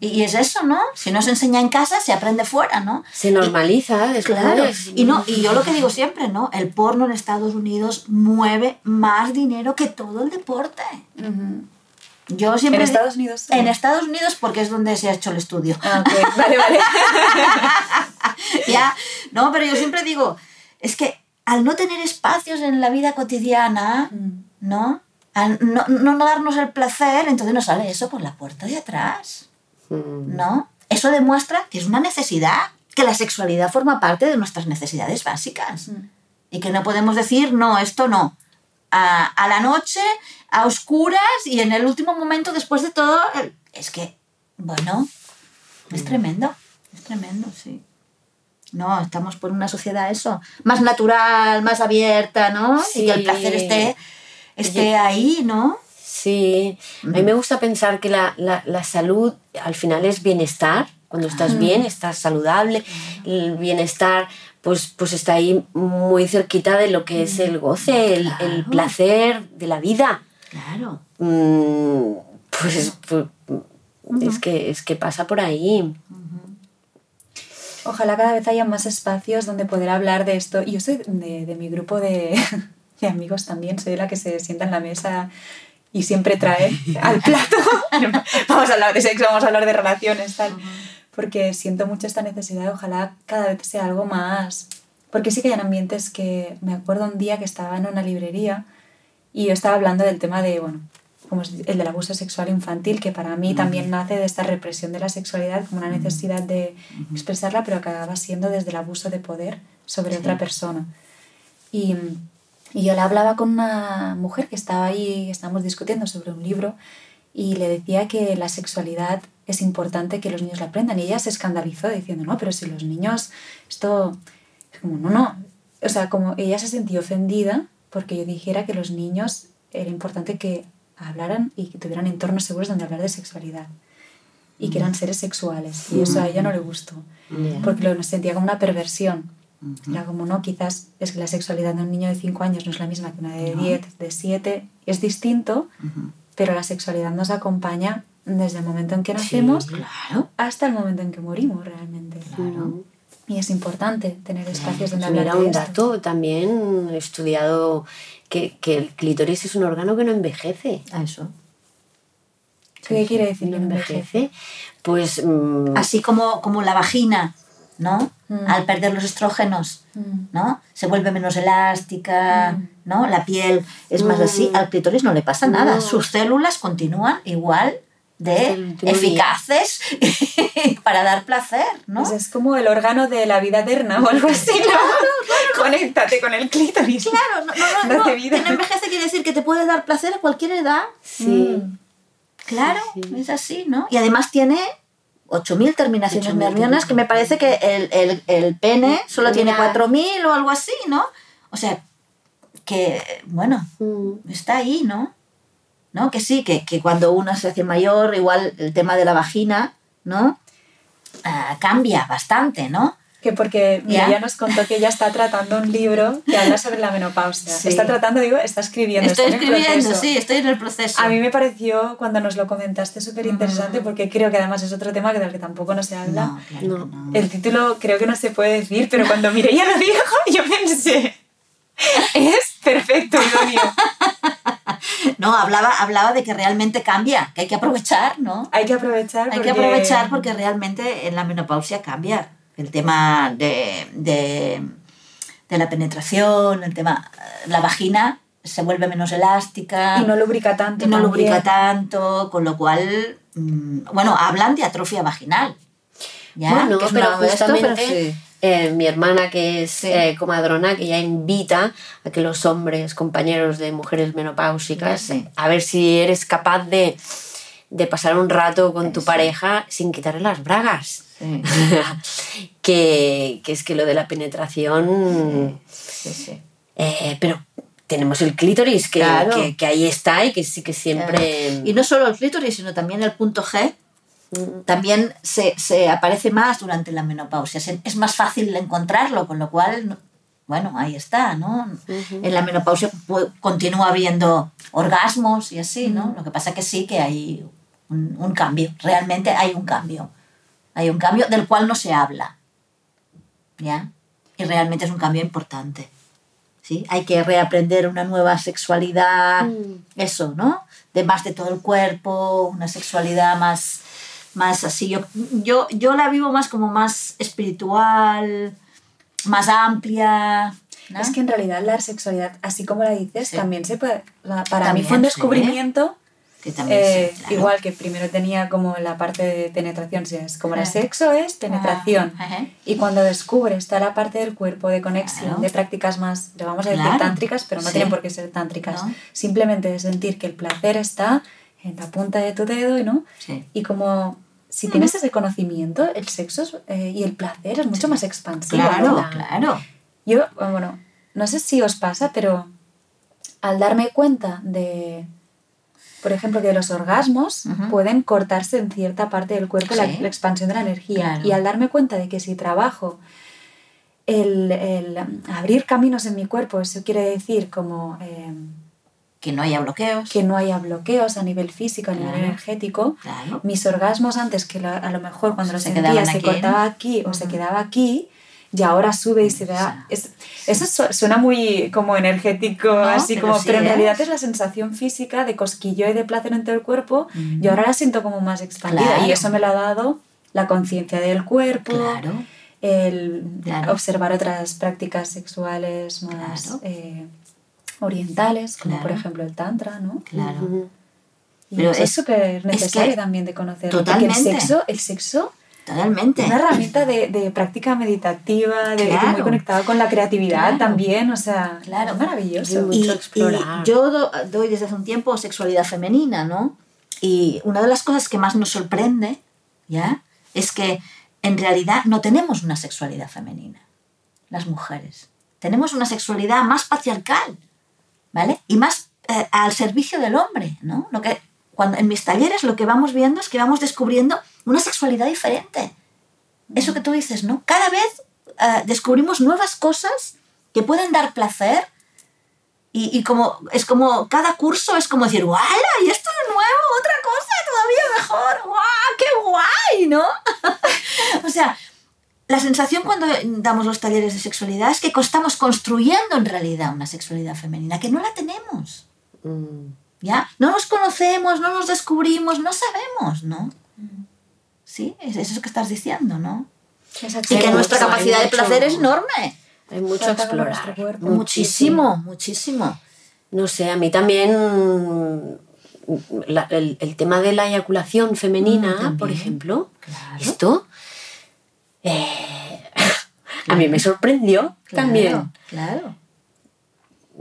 Y, es eso, ¿no? Si no se enseña en casa, se aprende fuera, ¿no? Se normaliza, Y-. Claro. Y, no, y yo lo que digo siempre, ¿no? El porno en Estados Unidos mueve más dinero que todo el deporte. ujú. Yo siempre ¿En Estados Unidos? En Estados Unidos porque es donde se ha hecho el estudio. Ah, ok, vale, vale. ya, no, pero yo siempre digo, es que al no tener espacios en la vida cotidiana, Mm. ¿no? Al no, no darnos el placer, entonces nos sale eso por la puerta de atrás, Mm. ¿no? Eso demuestra que es una necesidad, que la sexualidad forma parte de nuestras necesidades básicas Mm. y que no podemos decir, no, esto no. A, a la noche, a oscuras y en el último momento, después de todo, es que, bueno, es tremendo, es tremendo, sí. No, estamos por una sociedad eso, más natural, más abierta, ¿no? Y que el placer Sí. esté, esté ahí, ¿no? Sí, a mí me gusta pensar que la, la- la salud al final es bienestar. Cuando estás bien, estás saludable, el bienestar pues, pues está ahí muy cerquita de lo que es el goce, el, el placer de la vida. Claro. Mm, pues, pues, es, que, es que pasa por ahí. Ojalá cada vez haya más espacios donde poder hablar de esto. Yo soy de, de mi grupo de, de amigos también, soy la que se sienta en la mesa y siempre trae al plato. vamos a hablar de sexo, vamos a hablar de relaciones, tal. Porque siento mucho esta necesidad, ojalá cada vez sea algo más. Porque sí que hay ambientes que. Me acuerdo un día que estaba en una librería y yo estaba hablando del tema de, bueno, como el del abuso sexual infantil, que para mí también nace de esta represión de la sexualidad como una necesidad de expresarla, pero que acaba siendo desde el abuso de poder sobre otra persona. Y, y yo le hablaba con una mujer que estaba ahí, estábamos discutiendo sobre un libro, y le decía que la sexualidad es importante que los niños la aprendan. Y ella se escandalizó diciendo, no, pero si los niños, esto, es como, no, no. O sea, como ella se sentía ofendida porque yo dijera que los niños era importante que hablaran y que tuvieran entornos seguros donde hablar de sexualidad y que eran seres sexuales. Y eso a ella no le gustó, porque lo sentía como una perversión. Era como, no, quizás es que la sexualidad de un niño de 5 años no es la misma que una de 10, de 7, es distinto, pero la sexualidad nos acompaña desde el momento en que nacemos Claro. hasta el momento en que morimos realmente. Mm. Y es importante tener espacios donde Pues hablar mira, de un esto. dato también he estudiado que, que el clítoris es un órgano que no envejece. A eso. ¿Qué quiere decir No envejece? envejece. Pues mm, Así como, como la vagina, ¿no? Mm. Al perder los estrógenos, Mm. ¿no? Se vuelve menos elástica, Mm. ¿no? La piel es más así. Al clítoris no le pasa nada. No. Sus células continúan igual de día. eficaces para dar placer, ¿no? Pues es como el órgano de la vida eterna o algo así, ¿no? Conéctate con el clítoris. Claro, no, no, no, vida. Envejece quiere decir que te puede dar placer a cualquier edad. sí. Mm. Claro, Sí, sí. es así, ¿no? Y además tiene 8.000 terminaciones 8.000 nerviosas, que me parece que el, el, el pene solo tiene Mira. 4.000 o algo así, ¿no? O sea, que, bueno, Mm. está ahí, ¿no? ¿No? Que sí, que, que cuando uno se hace mayor, igual el tema de la vagina, ¿no? Ah, cambia bastante, ¿no? Que porque mira, Ya. ella nos contó que ella está tratando un libro que habla sobre la menopausia. Sí. Está tratando, digo, está escribiendo. Estoy está escribiendo, sí, estoy en el proceso. A mí me pareció, cuando nos lo comentaste, súper interesante porque creo que además es otro tema del que tampoco no se habla. No, claro No. El título creo que no se puede decir, pero cuando Mireia lo dijo, yo pensé, es perfecto, idóneo. No, hablaba, hablaba de que realmente cambia, que hay que aprovechar, ¿no? Hay que aprovechar. Hay que aprovechar porque realmente en la menopausia cambia el tema de, de, de la penetración, el tema, la vagina se vuelve menos elástica, Y no lubrica tanto. y no también. lubrica tanto, con lo cual, mm, bueno, hablan de atrofia vaginal. ¿Ya? Bueno, Que pero esto, justamente pero sí. eh, mi hermana, que es Sí. eh, comadrona, que ya invita a que los hombres, compañeros de mujeres menopáusicas, Sí. a ver si eres capaz de, de pasar un rato con tu pareja sin quitarle las bragas. Que, que es que lo de la penetración... sí, sí. eh, pero tenemos el clítoris, que, Claro. que, que ahí está y que sí que siempre... Y no solo el clítoris, sino también el punto G, también se, se aparece más durante la menopausia. Es más fácil encontrarlo, con lo cual, no- bueno, ahí está, ¿no? En la menopausia continúa habiendo orgasmos y así, ¿no? Lo que pasa que sí que hay un, un cambio, realmente hay un cambio. Hay un cambio del cual no se habla, ¿ya? Y realmente es un cambio importante. ¿sí? Hay que reaprender una nueva sexualidad, Mm. eso, ¿no? De más de todo el cuerpo, una sexualidad más, más así. Yo, yo, yo la vivo más como más espiritual, más amplia. ¿no? Es que en realidad la sexualidad, así como la dices, Sí. también se puede... para También, mí fue un descubrimiento... Que también eh, sí, claro. Igual que primero tenía como la parte de penetración, si es como Ah. el sexo es penetración. Ah. Y cuando descubres toda la parte del cuerpo, de conexión, Claro. de prácticas más, le vamos a decir Claro. tántricas, pero no Sí. tienen por qué ser tántricas. No. Simplemente de sentir que el placer está en la punta de tu dedo, ¿no? Sí. Y como si tienes ese conocimiento, el sexo es, eh, y el placer es mucho más expansivo. Claro, ¿no? claro. Yo, bueno, no sé si os pasa, pero al darme cuenta de, por ejemplo, que los orgasmos pueden cortarse en cierta parte del cuerpo la, Sí. la expansión de la energía. Claro. Y al darme cuenta de que si trabajo el, el, abrir caminos en mi cuerpo, eso quiere decir como eh, Que no haya bloqueos. que no haya bloqueos a nivel físico, a nivel Claro. energético. Claro. Mis orgasmos antes que lo- a lo mejor cuando los Se sentía se aquí, ¿no? cortaba aquí o se quedaba aquí y ahora sube y se es- eso su- suena muy como energético, No, así pero como, sí pero en es. realidad es la sensación física de cosquillo y de placer en todo el cuerpo. Yo ahora la siento como más expandida Claro. y eso me lo ha dado la conciencia del cuerpo, Claro. el Claro. observar otras prácticas sexuales más eh, orientales, como por ejemplo el tantra, ¿no? Claro. Y Pero es- súper necesario que- también de conocer. Totalmente. Porque el sexo, el sexo Totalmente. una herramienta de, de práctica meditativa, de, de Claro. muy conectada con la creatividad Claro. también, o sea, Claro. es maravilloso. Y, mucho explorar. y yo do- doy desde hace un tiempo sexualidad femenina, ¿no? Y una de las cosas que más nos sorprende, ¿ya? Es que en realidad no tenemos una sexualidad femenina, las mujeres. Tenemos una sexualidad más patriarcal, ¿vale? Y más eh, al servicio del hombre, ¿no? Lo que, cuando, en mis talleres lo que vamos viendo es que vamos descubriendo una sexualidad diferente. Eso que tú dices, ¿no? Cada vez eh, descubrimos nuevas cosas que pueden dar placer y, y como es como cada curso es como decir, ¡Wala! ¿Y esto de nuevo? ¿Otra cosa todavía mejor? ¡Guau! ¡Qué guay! ¿No? o sea, la sensación cuando damos los talleres de sexualidad es que estamos construyendo en realidad una sexualidad femenina, que no la tenemos. Mm. ¿Ya? No nos conocemos, no nos descubrimos, no sabemos, ¿no? Sí, es eso que estás diciendo, ¿no? Exacto. Y que nuestra mucho, capacidad de placer mucho. es enorme. Hay mucho a Contacto con explorar. cuerpo. Muchísimo, muchísimo. No sé, a mí también la- el, el tema de la eyaculación femenina, Mm, también. por ejemplo, Claro. esto eh, a mí me sorprendió también. Claro.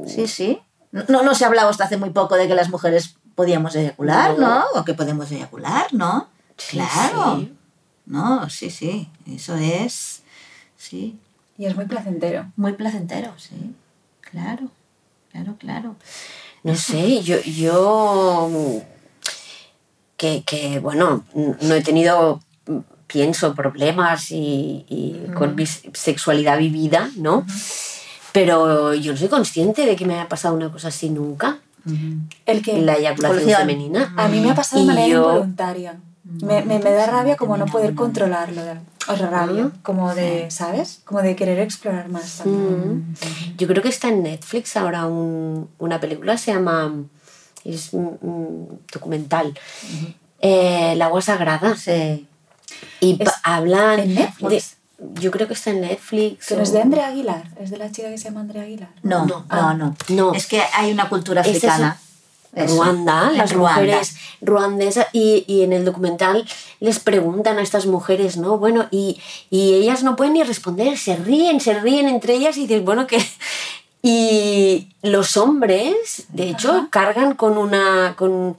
Sí, sí. No, no se ha hablado hasta hace muy poco de que las mujeres podíamos eyacular, No. ¿no? O que podemos eyacular, ¿no? Sí, claro. sí. No, sí, sí. Eso es. Sí. Y es muy placentero. Muy placentero, sí. Claro. Claro, claro. No sé, yo, yo mm, que, que, bueno, no he tenido, mm, pienso, problemas y, y con mi se- sexualidad vivida, ¿no? Pero yo no soy consciente de que me haya pasado una cosa así nunca, El que la eyaculación Evolución. femenina. a mí me ha pasado de manera yo- involuntaria. Me, me, me da rabia como no poder controlarlo. O sea, rabia, como de, ¿sabes? Como de querer explorar más también. Mm. Yo creo que está en Netflix ahora un- una película, se llama, es un, un documental, eh, El agua sagrada. Sí. Y Es hablan. en Netflix. de- yo creo que está en Netflix. Que no es o- de Andrea Aguilar, es de la chica que se llama Andrea Aguilar. No, No. no, Ah. no, No. Es que hay una cultura Es eso. africana. Eso. Ruanda, las Ruanda. mujeres ruandesas, y, y en el documental les preguntan a estas mujeres, ¿no? Bueno, y, y ellas no pueden ni responder, se ríen, se ríen entre ellas y dices, bueno, que... Y los hombres, de hecho, Ajá. cargan con una... Con,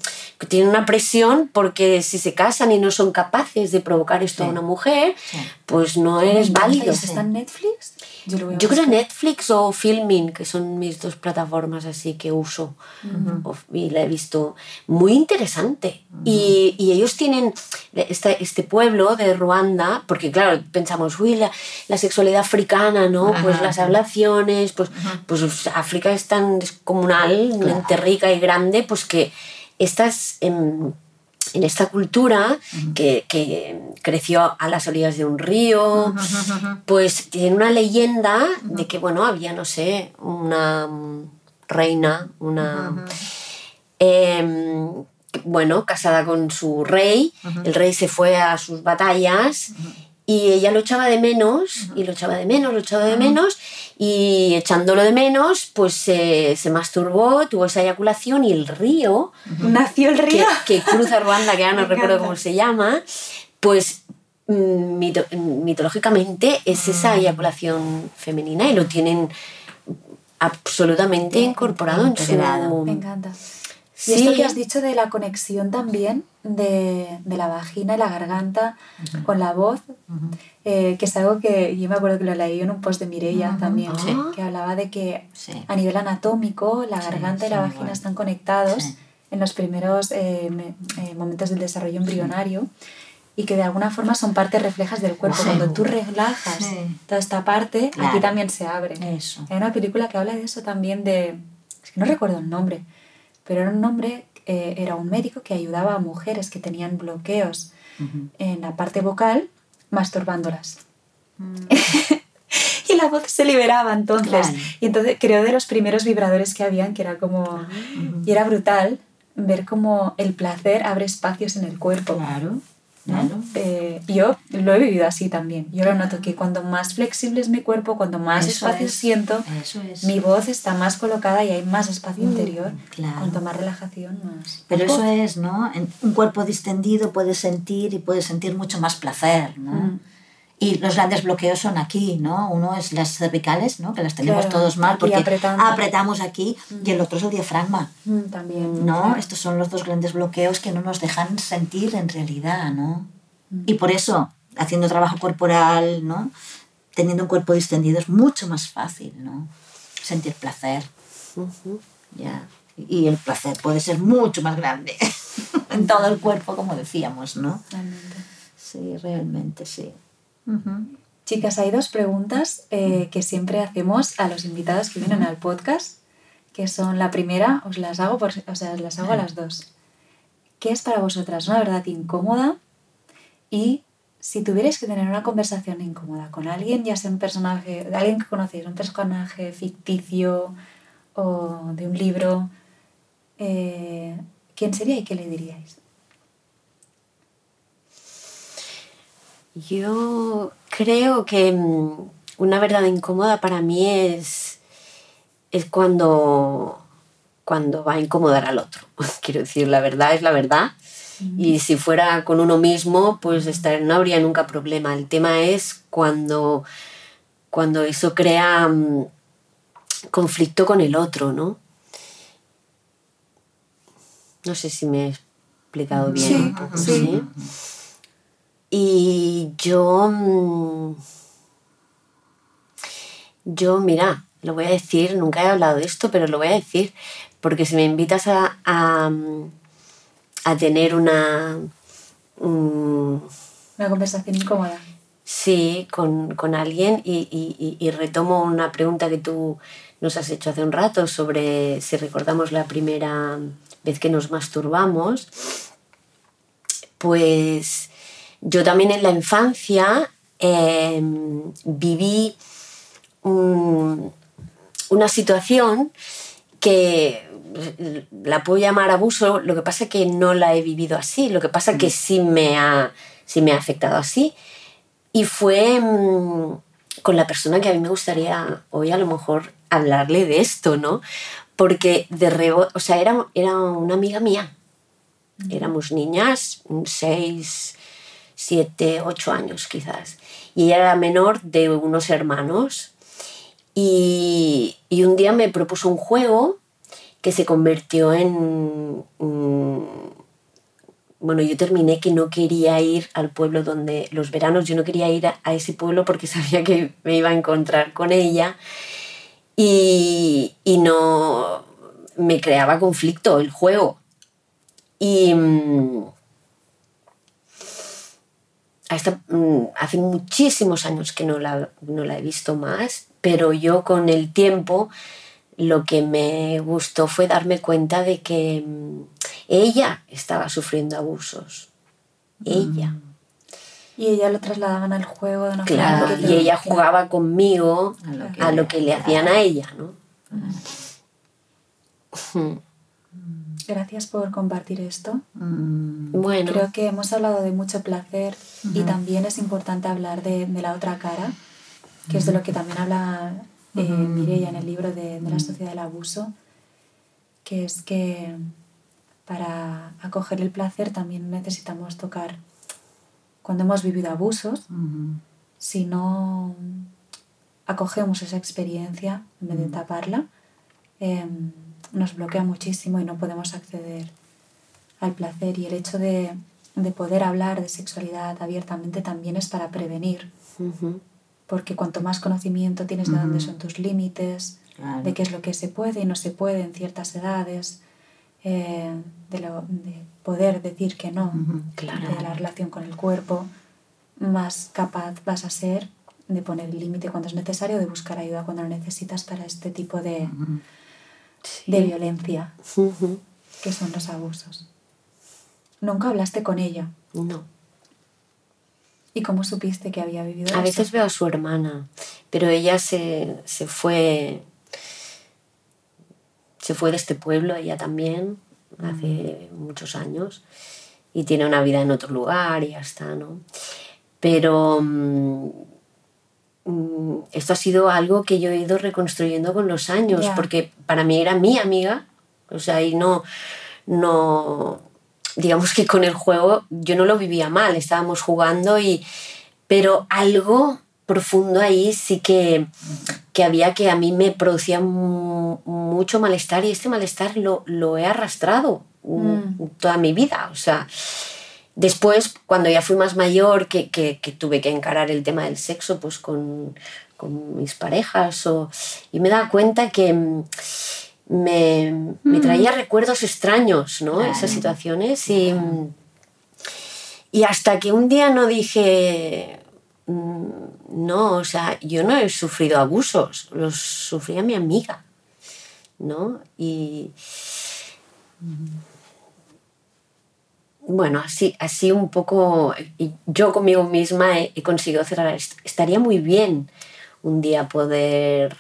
tienen una presión porque si se casan y no son capaces de provocar esto a una mujer, Sí. pues no eres válido. ¿Y eso ¿Está en Netflix? Yo, lo voy a Yo creo. Netflix o Filmin, que son mis dos plataformas así que uso. O- Y la he visto muy interesante. y, y ellos tienen este, este pueblo de Ruanda, porque claro, pensamos, uy, la, la sexualidad africana, ¿no? Pues las ablaciones, pues, pues África es tan descomunalmente rica y grande, pues que estas... em, en esta cultura que, que creció a las orillas de un río, pues tiene una leyenda de que, bueno, había, no sé, una reina, una... em, bueno, casada con su rey, el rey se fue a sus batallas y ella lo echaba de menos, y lo echaba de menos, lo echaba de menos, y echándolo de menos, pues se, se masturbó, tuvo esa eyaculación y el río Nació el río. que cruza Ruanda, que ahora no recuerdo cómo se llama, pues mm, mito- mitológicamente es esa eyaculación femenina y lo tienen absolutamente incorporado en su... Me encanta. Y Sí. esto que has dicho de la conexión también de, de la vagina y la garganta con la voz, eh, que es algo que yo me acuerdo que lo leí en un post de Mireia Ujú. también, Sí. que hablaba de que Sí. a nivel anatómico la garganta y la vagina igual. están conectados en los primeros eh, eh, momentos del desarrollo embrionario y que de alguna forma son partes reflejas del cuerpo. Sí. Cuando tú relajas Sí. toda esta parte, Claro. aquí también se abre. Eso. Hay una película que habla de eso también de... Es que no recuerdo el nombre, pero era un nombre, eh, era un médico que ayudaba a mujeres que tenían bloqueos en la parte vocal masturbándolas. y la voz se liberaba entonces. Claro. Y entonces creo de los primeros vibradores que habían, que era como... Y era brutal ver cómo el placer abre espacios en el cuerpo. Claro, ¿no? Eh, yo lo he vivido así también. Yo lo noto que cuando más flexible es mi cuerpo, cuando más Eso espacio es, siento, Eso es. mi voz está más colocada y hay más espacio interior. claro. Cuanto más relajación, más. Pero eso es, ¿no? En un cuerpo distendido puedes sentir y puedes sentir mucho más placer, ¿no? Mm. Y los grandes bloqueos son aquí, ¿no? Uno es las cervicales, ¿no? Que las tenemos Claro, todos mal porque apretando. apretamos aquí y el otro es el diafragma, Mm, también. ¿no? claro. Estos son los dos grandes bloqueos que no nos dejan sentir en realidad, ¿no? Mm. Y por eso, haciendo trabajo corporal, ¿no? Teniendo un cuerpo distendido es mucho más fácil, ¿no? Sentir placer. Ya. Y el placer puede ser mucho más grande en todo el cuerpo, como decíamos, ¿no? Realmente. Sí, realmente sí. Chicas, hay dos preguntas eh, que siempre hacemos a los invitados que vienen al podcast, que son la primera, os las hago, por, o sea, las hago a las dos. ¿Qué es para vosotras una verdad incómoda? Y si tuvierais que tener una conversación incómoda con alguien, ya sea un personaje, alguien que conocéis, un personaje ficticio o de un libro, eh, ¿quién sería y qué le diríais? Yo creo que mm, una verdad incómoda para mí es, es cuando, cuando va a incomodar al otro. Quiero decir, la verdad es la verdad. Y si fuera con uno mismo, pues estar, no habría nunca problema. El tema es cuando, cuando eso crea mm, conflicto con el otro, ¿no? No sé si me he explicado bien Sí, un poco. sí. ¿sí? Y yo, mm, yo, mira, lo voy a decir, nunca he hablado de esto, pero lo voy a decir, porque si me invitas a, a, a tener una, mm, Una conversación incómoda. sí, con, con alguien y, y- y- y retomo una pregunta que tú nos has hecho hace un rato sobre si recordamos la primera vez que nos masturbamos, pues yo también en la infancia eh, viví un- una situación que la puedo llamar abuso, lo que pasa es que no la he vivido así, lo que pasa es que sí me ha, sí me ha afectado así. Y fue mm, con la persona que a mí me gustaría hoy a lo mejor hablarle de esto, ¿no? Porque de rebo o sea, era, era una amiga mía. Éramos niñas, seis, siete, ocho años quizás. Y ella era menor de unos hermanos. Y, y un día me propuso un juego que se convirtió en... mm, bueno, yo terminé que no quería ir al pueblo donde los veranos, yo no quería ir a, a ese pueblo porque sabía que me iba a encontrar con ella y, y no me creaba conflicto el juego. Y mm, hasta, mm, hace muchísimos años que no la, no la he visto más, pero yo con el tiempo lo que me gustó fue darme cuenta de que mm, ella estaba sufriendo abusos. Ella. Y ella lo trasladaban al juego de una Claro, forma y ella jugaba conmigo A lo que a le- lo que le hacían a ella, ¿no? Mm. Gracias por compartir esto. Mm, Bueno, Creo que hemos hablado de mucho placer y también es importante hablar de, de la otra cara, que es de lo que también habla eh, Mireia en el libro de, de la sociedad del abuso, que es que para acoger el placer también necesitamos tocar cuando hemos vivido abusos, si no acogemos esa experiencia en vez de taparla, em, nos bloquea muchísimo y no podemos acceder al placer. Y el hecho de, de poder hablar de sexualidad abiertamente también es para prevenir, porque cuanto más conocimiento tienes de dónde son tus límites, Claro. de qué es lo que se puede y no se puede en ciertas edades, eh, de, lo- de poder decir que no, claro. de la relación con el cuerpo, más capaz vas a ser de poner el límite cuando es necesario, de buscar ayuda cuando lo necesitas para este tipo de, De violencia, que son los abusos. Nunca hablaste con ella. No. ¿Y cómo supiste que había vivido A eso? veces veo a su hermana, pero ella se, se fue. Se fue de este pueblo, ella también, hace muchos años, y tiene una vida en otro lugar y ya está, ¿no? Pero mm, esto ha sido algo que yo he ido reconstruyendo con los años, porque para mí era mi amiga, o sea, y no, no, digamos que con el juego yo no lo vivía mal, estábamos jugando y, pero algo profundo ahí sí que, que había que a mí me producía mu- mucho malestar y este malestar lo, lo he arrastrado mm, toda mi vida, o sea, Después, cuando ya fui más mayor, que, que- que tuve que encarar el tema del sexo pues con, con mis parejas, o, y me daba cuenta que mm, me, me traía recuerdos extraños, ¿no? Claro. Esas situaciones. Y, mm, y hasta que un día no dije, mm, no, o sea, yo no he sufrido abusos, los sufría mi amiga, ¿no? Y bueno, así, así un poco, yo conmigo misma he, he conseguido cerrar. Estaría muy bien un día poder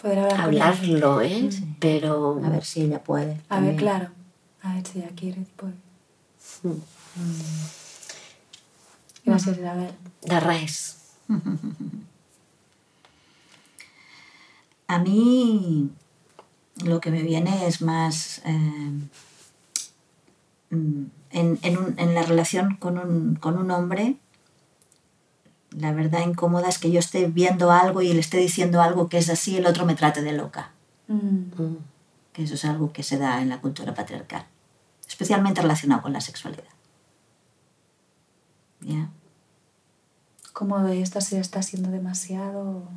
Poder hablar hablarlo, ¿eh? Sí. Pero A ver si ella puede. A ver, claro. A ver si ella quiere. Pues. Gracias, Isabel. de res. A mí lo que me viene es más eh, mm, en, en un- en la relación con un, con un hombre. La verdad incómoda es que yo esté viendo algo y le esté diciendo algo que es así y el otro me trate de loca. Mm, Mm. Que eso es algo que se da en la cultura patriarcal, especialmente relacionado con la sexualidad. ¿Ya? ¿Cómo de esto se está siendo demasiado? o-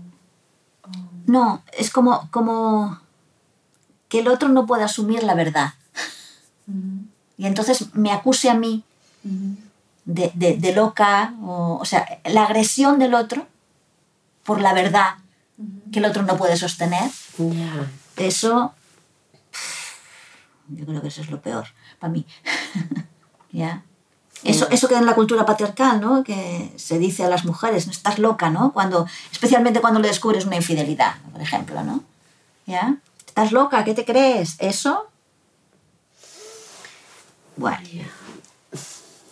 No, es como, como que el otro no puede asumir la verdad. Y entonces me acuse a mí de, de- de loca, o, o sea, la agresión del otro por la verdad que el otro no puede sostener, Ya. eso, yo creo que eso es lo peor para mí. ¿Ya? Eso, eso que en la cultura patriarcal, ¿no? Que se dice a las mujeres, no estás loca, ¿no? Cuando, especialmente cuando le descubres una infidelidad, por ejemplo, ¿no? ¿Ya? ¿Estás loca? ¿Qué te crees? ¿Eso? Bueno,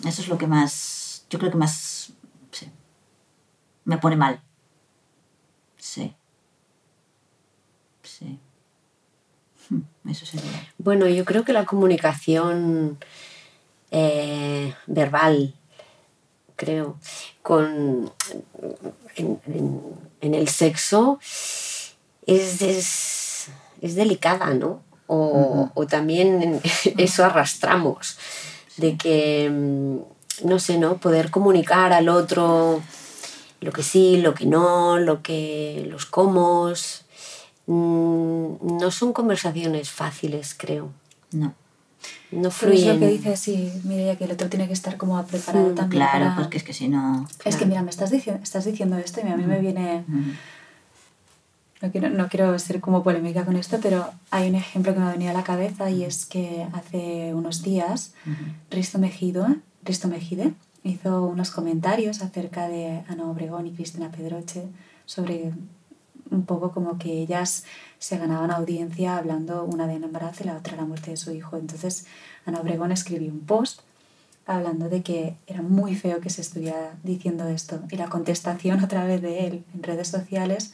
eso es lo que más, yo creo que más, me pone mal. Sí. Sí. Hmm, Eso sería. Bueno, yo creo que la comunicación eh, verbal, creo, con, en- en el sexo es, es, es delicada, ¿no? O, o también eso arrastramos, de que, mm, no sé, ¿no? Poder comunicar al otro lo que sí, lo que no, lo que los comos. mm, No son conversaciones fáciles, creo. No. No Pero es fluyen. lo que dice, sí, Mireia, que el otro tiene que estar como preparado Mm, también Claro, para... porque es que si no. Es que mira, me estás, diciendo estás diciendo esto y a mí me viene... Mm, No quiero, no quiero ser como polémica con esto, pero hay un ejemplo que me ha venido a la cabeza y es que hace unos días ujú. Risto, Mejido, Risto Mejide hizo unos comentarios acerca de Ana Obregón y Cristina Pedroche sobre un poco como que ellas se ganaban audiencia hablando una de embarazo y la otra la muerte de su hijo. Entonces Ana Obregón escribió un post hablando de que era muy feo que se estuviera diciendo esto y la contestación otra vez de él en redes sociales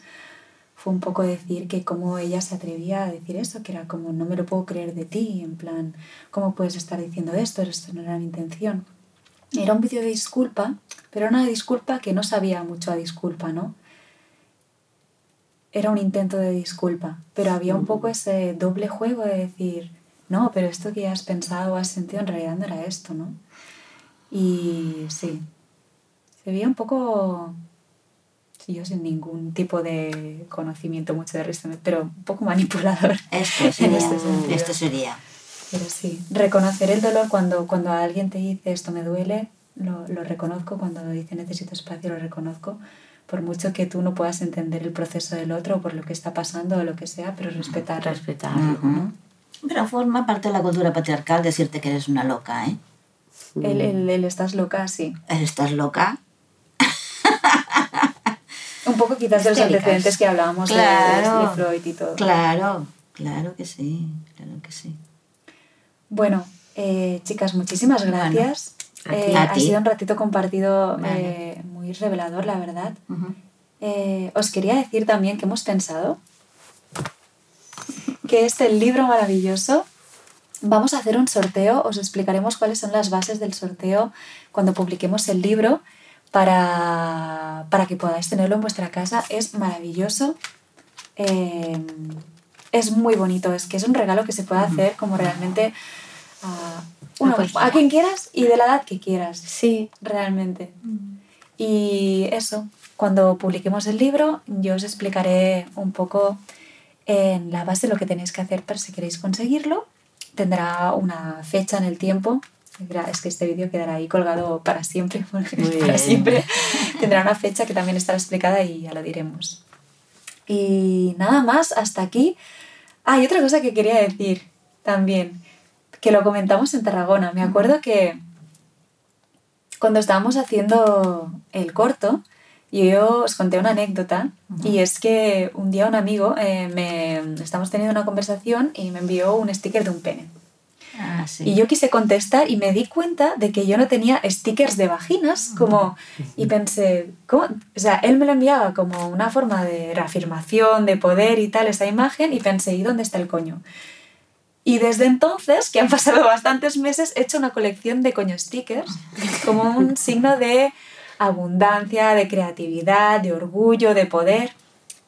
fue un poco decir que cómo ella se atrevía a decir eso, que era como no me lo puedo creer de ti, en plan, ¿cómo puedes estar diciendo esto? Esto no era mi intención. Era un vídeo de disculpa, pero una disculpa que no sabía mucho a disculpa, ¿no? Era un intento de disculpa, pero había un poco ese doble juego de decir, no, pero esto que has pensado o has sentido en realidad no era esto, ¿no? Y sí, se veía un poco sí, yo sin ningún tipo de conocimiento mucho de Risto, pero un poco manipulador. Esto sería. este esto sería. Pero sí, reconocer el dolor cuando, cuando alguien te dice esto me duele, lo, lo reconozco, cuando dice necesito espacio, lo reconozco, por mucho que tú no puedas entender el proceso del otro por lo que está pasando o lo que sea, pero respetarlo. Respetarlo, ¿no? Pero forma parte de la cultura patriarcal decirte que eres una loca, ¿eh? El, el, el estás loca, sí. El estás loca. Un poco quizás de los antecedentes que hablábamos de- Claro. de, Freud y todo. Claro, claro que sí, claro que sí. Bueno, eh, chicas, muchísimas gracias. Eh, ha sido un ratito compartido Vale. eh, muy revelador, la verdad. Os quería decir también que hemos pensado que este libro maravilloso, vamos a hacer un sorteo, os explicaremos cuáles son las bases del sorteo cuando publiquemos el libro para, para que podáis tenerlo en vuestra casa. Es maravilloso, eh, es muy bonito, es que es un regalo que se puede hacer como realmente a, una- cualquiera. a quien quieras y de la edad que quieras Sí. realmente. Y eso, cuando publiquemos el libro, yo os explicaré un poco en la base lo que tenéis que hacer para si queréis conseguirlo. Tendrá una fecha en el tiempo. Es que este vídeo quedará ahí colgado para siempre, para siempre. Tendrá una fecha que también estará explicada y ya lo diremos. Y nada más, hasta aquí. Ah, y otra cosa que quería decir también, que lo comentamos en Tarragona. Me acuerdo que cuando estábamos haciendo el corto, yo os conté una anécdota y es que un día un amigo eh, me estamos teniendo una conversación y me envió un sticker de un pene. Ah, sí. Y yo quise contestar y me di cuenta de que yo no tenía stickers de vaginas, como y pensé, ¿cómo? O sea, él me lo enviaba como una forma de reafirmación, de poder y tal esa imagen y pensé, ¿y dónde está el coño? Y desde entonces, que han pasado bastantes meses, he hecho una colección de coño stickers como un signo de abundancia, de creatividad, de orgullo, de poder.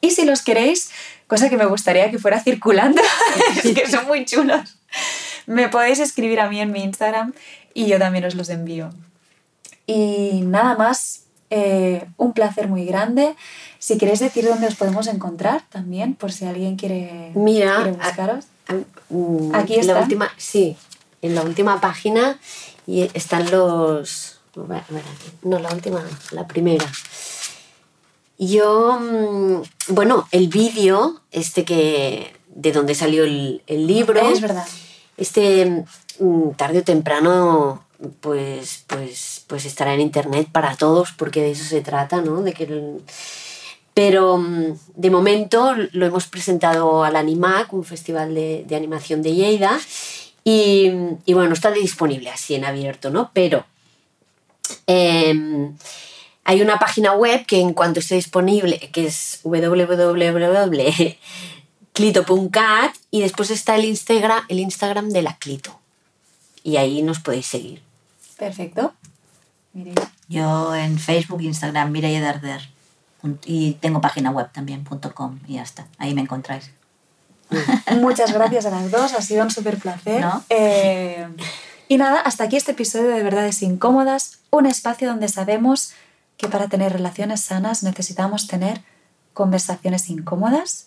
Y si los queréis, cosa que me gustaría que fuera circulando, es que son muy chulos, me podéis escribir a mí en mi Instagram y yo también os los envío. Y nada más, eh, un placer muy grande. Si queréis decir dónde os podemos encontrar también, por si alguien quiere, Mira, quiere buscaros. Mm, Aquí la está. última, sí, en la última página y están los. No, la última, la primera. Yo, mm, bueno, el vídeo, este que. de donde salió el, el libro. Es verdad. Este mm, tarde o temprano pues, pues, pues estará en internet para todos porque de eso se trata, ¿no? De que Pero mm, de momento lo hemos presentado al Animac, un festival de, de animación de Lleida, y, y bueno, está disponible así en abierto, ¿no? Pero em, hay una página web que en cuanto esté disponible, que es www.clito.cat y después está el Instagram, el Instagram de la Clito. Y ahí nos podéis seguir. Perfecto. Mireia. Yo en Facebook, Instagram, Mireia Darder. Y tengo página web también, punto .com, y ya está. Ahí me encontráis. Muchas gracias a las dos, ha sido un súper placer. ¿No? Eh, y nada, hasta aquí este episodio de Verdades Incómodas, un espacio donde sabemos que para tener relaciones sanas necesitamos tener conversaciones incómodas.